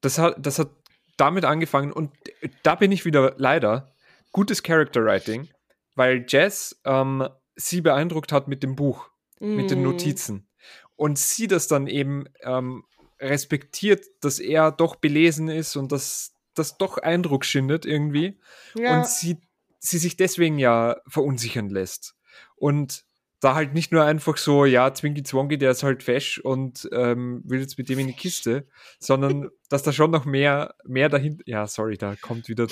das hat, das hat damit angefangen und da bin ich wieder leider gutes Character Writing, weil Jess ähm, sie beeindruckt hat mit dem Buch, mit den Mm. Notizen. Und sie das dann eben ähm, respektiert, dass er doch belesen ist und dass das doch Eindruck schindet irgendwie Ja. und sie, sie sich deswegen ja verunsichern lässt. Und da halt nicht nur einfach so, ja, Zwinky Zwonky, der ist halt fesch und ähm, will jetzt mit dem in die Kiste, sondern dass da schon noch mehr, mehr dahinter. Ja, sorry, da kommt wieder,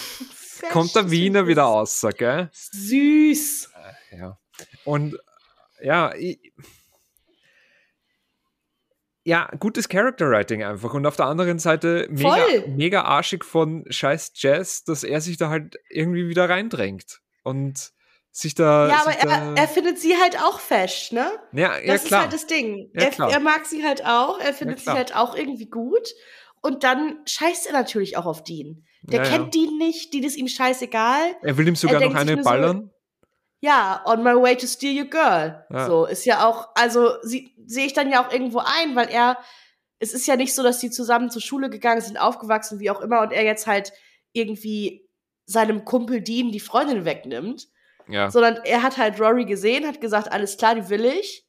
kommt der Wiener wieder aus, gell? Süß. Ja. Und ja, ich, ja, gutes Character Writing einfach. Und auf der anderen Seite mega, Voll. mega arschig von scheiß Jazz, dass er sich da halt irgendwie wieder reindrängt. Und sich da. Ja, aber er, er findet sie halt auch fesch, ne? ja, ja, Das ist klar. halt das Ding. Ja, er, er mag sie halt auch, er findet sie klar. halt auch irgendwie gut. Und dann scheißt er natürlich auch auf Dean. Der Ja, ja. kennt Dean nicht, Dean ist ihm scheißegal. er will ihm sogar noch eine so, ballern. Ja, on my way to steal your girl. Ja. So, ist ja auch, also sie- sehe ich dann ja auch irgendwo ein, weil er, es ist ja nicht so, dass die zusammen zur Schule gegangen sind, aufgewachsen, wie auch immer, und er jetzt halt irgendwie seinem Kumpel Dean die Freundin wegnimmt, Ja. sondern er hat halt Rory gesehen, hat gesagt, alles klar, die will ich.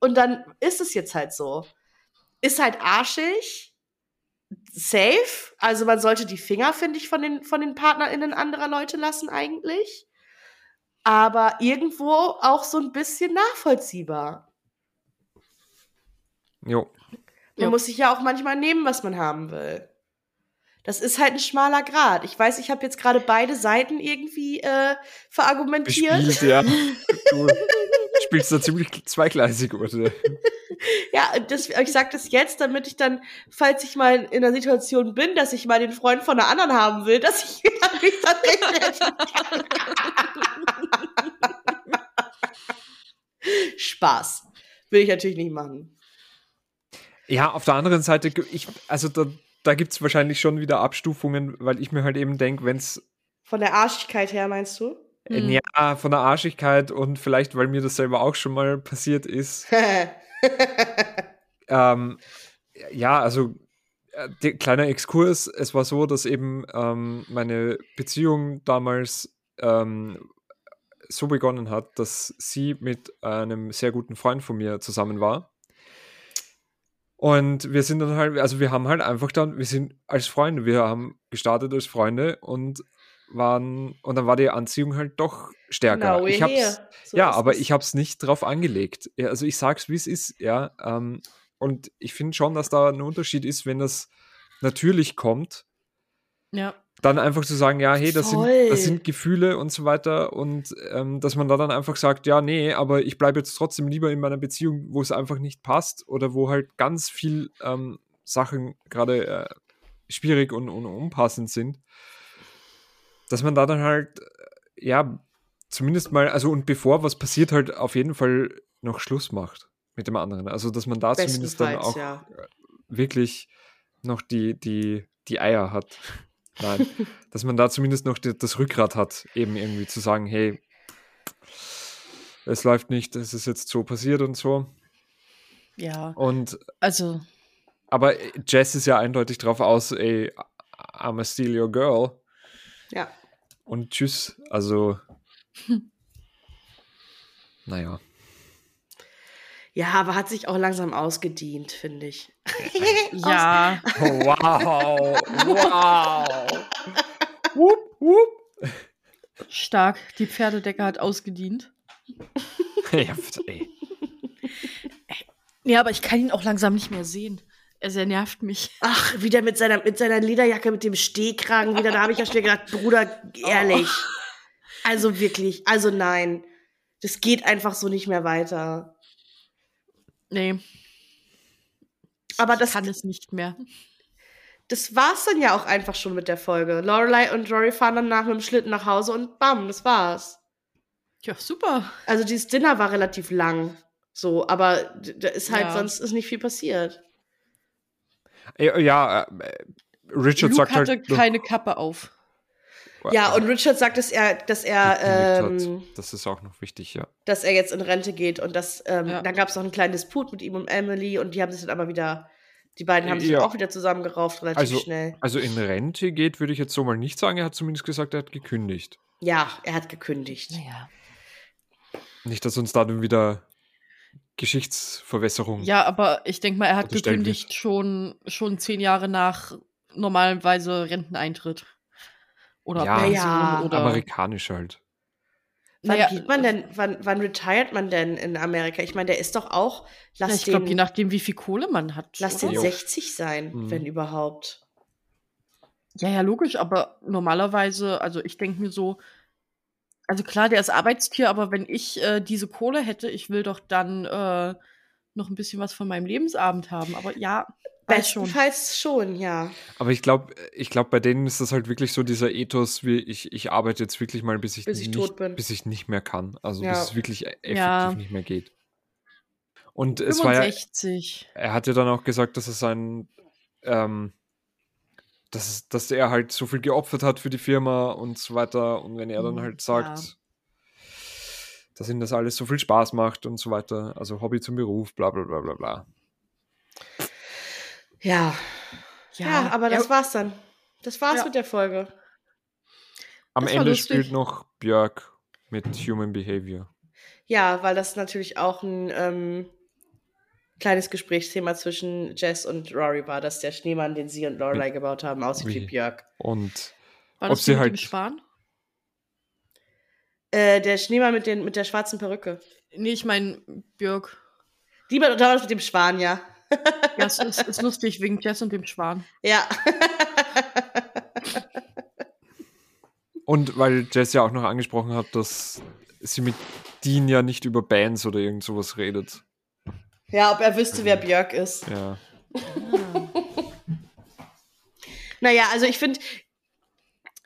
Und dann ist es jetzt halt so. Ist halt arschig, safe. Also man sollte die Finger, finde ich, von den, von den PartnerInnen anderer Leute lassen eigentlich. Aber irgendwo auch so ein bisschen nachvollziehbar. Jo. Man Ja. muss sich ja auch manchmal nehmen, was man haben will. Das ist halt ein schmaler Grad. Ich weiß, ich habe jetzt gerade beide Seiten irgendwie äh, verargumentiert. Gespielt, ja. Du spielst da ziemlich zweigleisig, oder? Ja, das, ich sag das jetzt, damit ich dann, falls ich mal in der Situation bin, dass ich mal den Freund von einer anderen haben will, dass ich dann mich tatsächlich Spaß. Will ich natürlich nicht machen. Ja, auf der anderen Seite, ich, also da, da gibt es wahrscheinlich schon wieder Abstufungen, weil ich mir halt eben denke, wenn es Von der Arschigkeit her, meinst du? Hm. ja von der Arschigkeit und vielleicht, weil mir das selber auch schon mal passiert ist, ähm, ja, also äh, der, kleiner Exkurs, es war so, dass eben ähm, meine Beziehung damals ähm, so begonnen hat, dass sie mit einem sehr guten Freund von mir zusammen war. Und wir sind dann halt, also wir haben halt einfach dann, wir sind als Freunde, wir haben gestartet als Freunde und waren, und dann war die Anziehung halt doch stärker. Now ich hab's. So ja, aber ich habe es nicht drauf angelegt. Ja, also ich sag's, wie es ist, ja. Ähm, und ich finde schon, dass da ein Unterschied ist, wenn das natürlich kommt, Ja. Dann einfach zu sagen, ja, hey, das sind, das sind Gefühle und so weiter und ähm, dass man da dann einfach sagt, ja, nee, aber ich bleibe jetzt trotzdem lieber in meiner Beziehung, wo es einfach nicht passt oder wo halt ganz viel ähm, Sachen gerade äh, schwierig und, und unpassend sind, dass man da dann halt, äh, ja, zumindest mal, also und bevor was passiert, halt auf jeden Fall noch Schluss macht mit dem anderen. Also, dass man da zumindest dann auch ja. wirklich noch die, die, die Eier hat. Nein, dass man da zumindest noch die, das Rückgrat hat, eben irgendwie zu sagen, hey, es läuft nicht, es ist jetzt so passiert und so. Ja. Und Also, aber Jess ist ja eindeutig drauf aus, ey, I'm a steal your girl. Ja. Und tschüss. Also. Naja. Ja, aber hat sich auch langsam ausgedient, finde ich. ja. Wow. Wow. Wupp, wupp. Stark. Die Pferdedecke hat ausgedient. Ja, ey. Ja, aber ich kann ihn auch langsam nicht mehr sehen. Er nervt mich. Ach, wieder mit seiner, mit seiner Lederjacke, mit dem Stehkragen wieder. Da habe ich ja schon gedacht, Bruder, ehrlich. Also wirklich, also nein. Das geht einfach so nicht mehr weiter. Nee. Aber ich das- kann es nicht mehr. Das war's dann ja auch einfach schon mit der Folge. Lorelei und Rory fahren dann nach mit dem Schlitten nach Hause und bam, das war's. Ja, super. Also dieses Dinner war relativ lang. So, aber da ist halt, Ja. sonst ist nicht viel passiert. Ja, ja äh, Richard Luke sagt hatte halt. noch- keine Kappe auf. Ja, und Richard sagt, dass er, dass er, ähm. Das ist auch noch wichtig, ja. dass er jetzt in Rente geht und das, ähm, Ja. dann gab es noch einen kleinen Disput mit ihm und Emily und die haben sich dann aber wieder, die beiden haben sich Ja. auch wieder zusammengerauft, relativ Also- schnell. Also in Rente geht, würde ich jetzt so mal nicht sagen. Er hat zumindest gesagt, er hat gekündigt. Ja, er hat gekündigt. Naja. Nicht, dass uns da dann wieder Geschichtsverwässerung. Ja, aber ich denke mal, er hat gekündigt schon, schon zehn Jahre nach normalerweise Renteneintritt. Oder Ja. Pension Ja. oder. Amerikanisch halt. Wann Naja, geht man denn, wann, wann retired man denn in Amerika? Ich meine, der ist doch auch, Ja, lass ich glaube, je nachdem, wie viel Kohle man hat. lass oder? den Jo. 60 sein, Mhm. wenn überhaupt. Ja, ja, logisch, aber normalerweise, also ich denke mir so, also klar, der ist Arbeitstier, aber wenn ich äh, diese Kohle hätte, ich will doch dann äh, noch ein bisschen was von meinem Lebensabend haben. Aber ja, weiß schon. Bestenfalls schon, ja. Aber ich glaube, ich glaube, bei denen ist das halt wirklich so dieser Ethos, wie ich, ich arbeite jetzt wirklich mal, bis ich, Bis ich nicht, tot bin. bis ich nicht mehr kann. Also Ja. bis es wirklich e- effektiv Ja. nicht mehr geht. Und es war ja, 65. er hat ja dann auch gesagt, dass er sein, ähm, dass, es- dass er halt so viel geopfert hat für die Firma und so weiter. Und wenn er dann Mhm, halt sagt, dass ihm das alles so viel Spaß macht und so weiter, also Hobby zum Beruf, bla bla bla bla bla. Ja. Ja, aber das ja, war's dann. Das war's Ja. mit der Folge. Am Das Ende lustig. spielt noch Björk mit Human Behavior. Ja, weil das natürlich auch ein ähm, kleines Gesprächsthema zwischen Jess und Rory war, dass der Schneemann, den sie und Lorelei gebaut haben, aussieht wie Wie? Björk. Und War Ob das sie die mit halt- dem Schwan? Äh, der Schneemann mit, den, mit der schwarzen Perücke. Nee, ich meine Björk. Die war das mit dem Schwan, ja. Ja, es ist, ist lustig wegen Jess und dem Schwan. Ja. Und weil Jess ja auch noch angesprochen hat, dass sie mit Dean ja nicht über Bands oder irgend sowas redet. ja, ob er wüsste, wer Björk ist. Ja. Naja, also ich finde,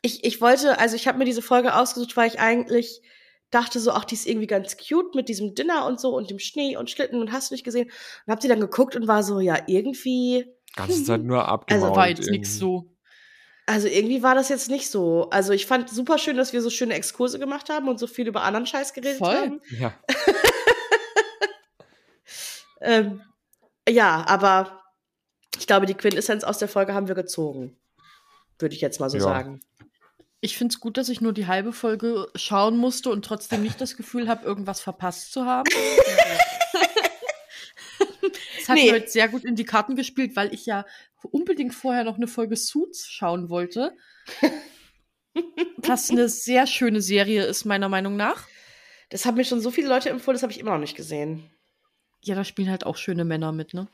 ich, ich wollte, also ich habe mir diese Folge ausgesucht, weil ich eigentlich dachte so, ach, die ist irgendwie ganz cute mit diesem Dinner und so und dem Schnee und Schlitten und hast du nicht gesehen. Und hab die dann geguckt und war so, ja, irgendwie, Ganze Zeit nur abgemault. Also war jetzt nichts so. also irgendwie war das jetzt nicht so. Also ich fand super schön, dass wir so schöne Exkurse gemacht haben und so viel über anderen Scheiß geredet Voll. haben. Ja. Ähm, ja, aber ich glaube, die Quintessenz aus der Folge haben wir gezogen. Würde ich jetzt mal so Ja. sagen. Ich finde es gut, dass ich nur die halbe Folge schauen musste und trotzdem nicht das Gefühl habe, irgendwas verpasst zu haben. Es hat Nee. mir heute sehr gut in die Karten gespielt, weil ich ja unbedingt vorher noch eine Folge Suits schauen wollte. Was eine sehr schöne Serie ist, meiner Meinung nach. Das haben mir schon so viele Leute empfohlen, das habe ich immer noch nicht gesehen. Ja, da spielen halt auch schöne Männer mit, ne?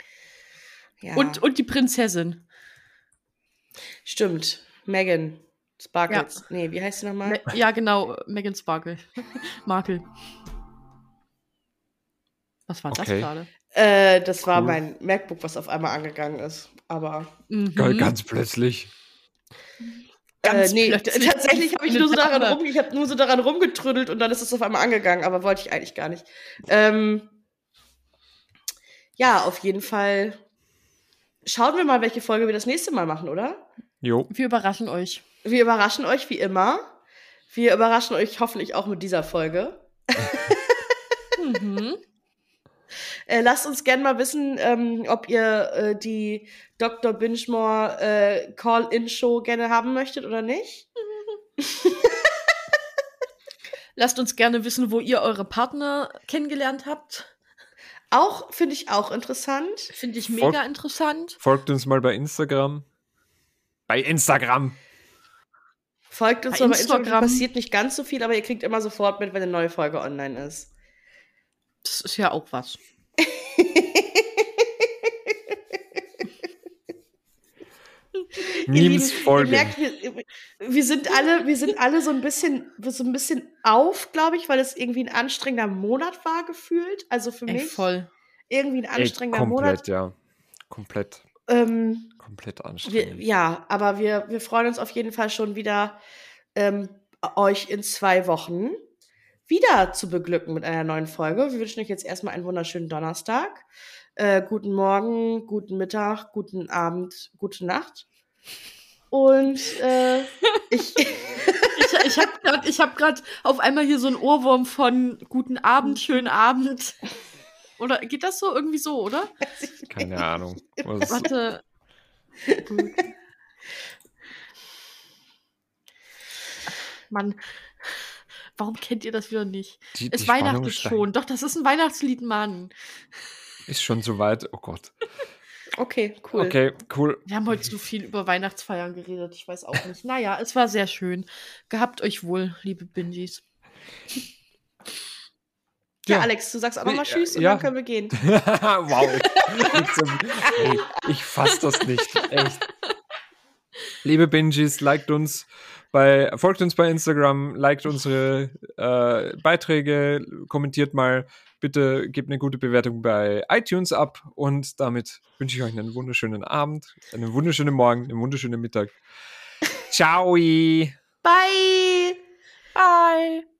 Ja. Und, und die Prinzessin. Stimmt. Megan Sparkles. Nee, wie heißt sie nochmal? Me ja, genau, Megan Sparkle. Markle. Was war das Okay. gerade? Äh, das war Cool. mein MacBook, was auf einmal angegangen ist. Aber Mhm. Geil, Ganz plötzlich. Ganz äh, nee, plötzlich tatsächlich habe ich nur so daran rum, ich habe nur so daran rumgetrüttelt und dann ist es auf einmal angegangen, aber wollte ich eigentlich gar nicht. Ähm, ja, auf jeden Fall. Schauen wir mal, welche Folge wir das nächste Mal machen, oder? Jo. Wir überraschen euch. Wir überraschen euch wie immer. Wir überraschen euch hoffentlich auch mit dieser Folge. Mhm. Äh, lasst uns gerne mal wissen, ähm, ob ihr äh, die Dr. Bingemore äh, Call-In-Show gerne haben möchtet oder nicht. Lasst uns gerne wissen, wo ihr eure Partner kennengelernt habt. Auch, finde ich auch interessant. Finde ich mega interessant. Folgt uns mal bei Instagram. Bei Instagram. Folgt uns Bei Instagram. Instagram. passiert nicht ganz so viel, aber ihr kriegt immer sofort mit, wenn eine neue Folge online ist. Das ist ja auch was. Memes folgen. Merkt, wir, wir sind alle, wir sind alle so ein bisschen, so ein bisschen auf, glaube ich, weil es irgendwie ein anstrengender Monat war gefühlt. Also für Ey, mich voll. irgendwie ein Ey, anstrengender komplett, Monat. ja. Komplett, Ähm, komplett wir, anstrengend. ja, aber wir, wir freuen uns auf jeden Fall schon wieder, ähm, euch in zwei Wochen wieder zu beglücken mit einer neuen Folge. Wir wünschen euch jetzt erstmal einen wunderschönen Donnerstag. Äh, guten Morgen, guten Mittag, guten Abend, gute Nacht. Und äh, ich, Ich, ich habe gerade ich hab grad auf einmal hier so einen Ohrwurm von Guten Abend, schönen Abend. Oder geht das so irgendwie so, oder? Keine Ahnung. Was, Warte. Mann, warum kennt ihr das wieder nicht? die, Es die weihnachtet schon. Doch, das ist ein Weihnachtslied, Mann. Ist schon soweit. Oh Gott. okay, cool. Okay, cool. Wir haben heute so viel über Weihnachtsfeiern geredet. Ich weiß auch nicht. Naja, es war sehr schön. Gehabt euch wohl, liebe Bingies. Ja. Alex, du sagst auch nochmal Ja, Tschüss und ja. dann können wir gehen. wow. Ey, ich fass das nicht. Echt. Liebe Binges, liked uns bei, folgt uns bei Instagram, liked unsere äh, Beiträge, kommentiert mal. Bitte gebt eine gute Bewertung bei iTunes ab und damit wünsche ich euch einen wunderschönen Abend, einen wunderschönen Morgen, einen wunderschönen Mittag. Ciao! Bye! Bye.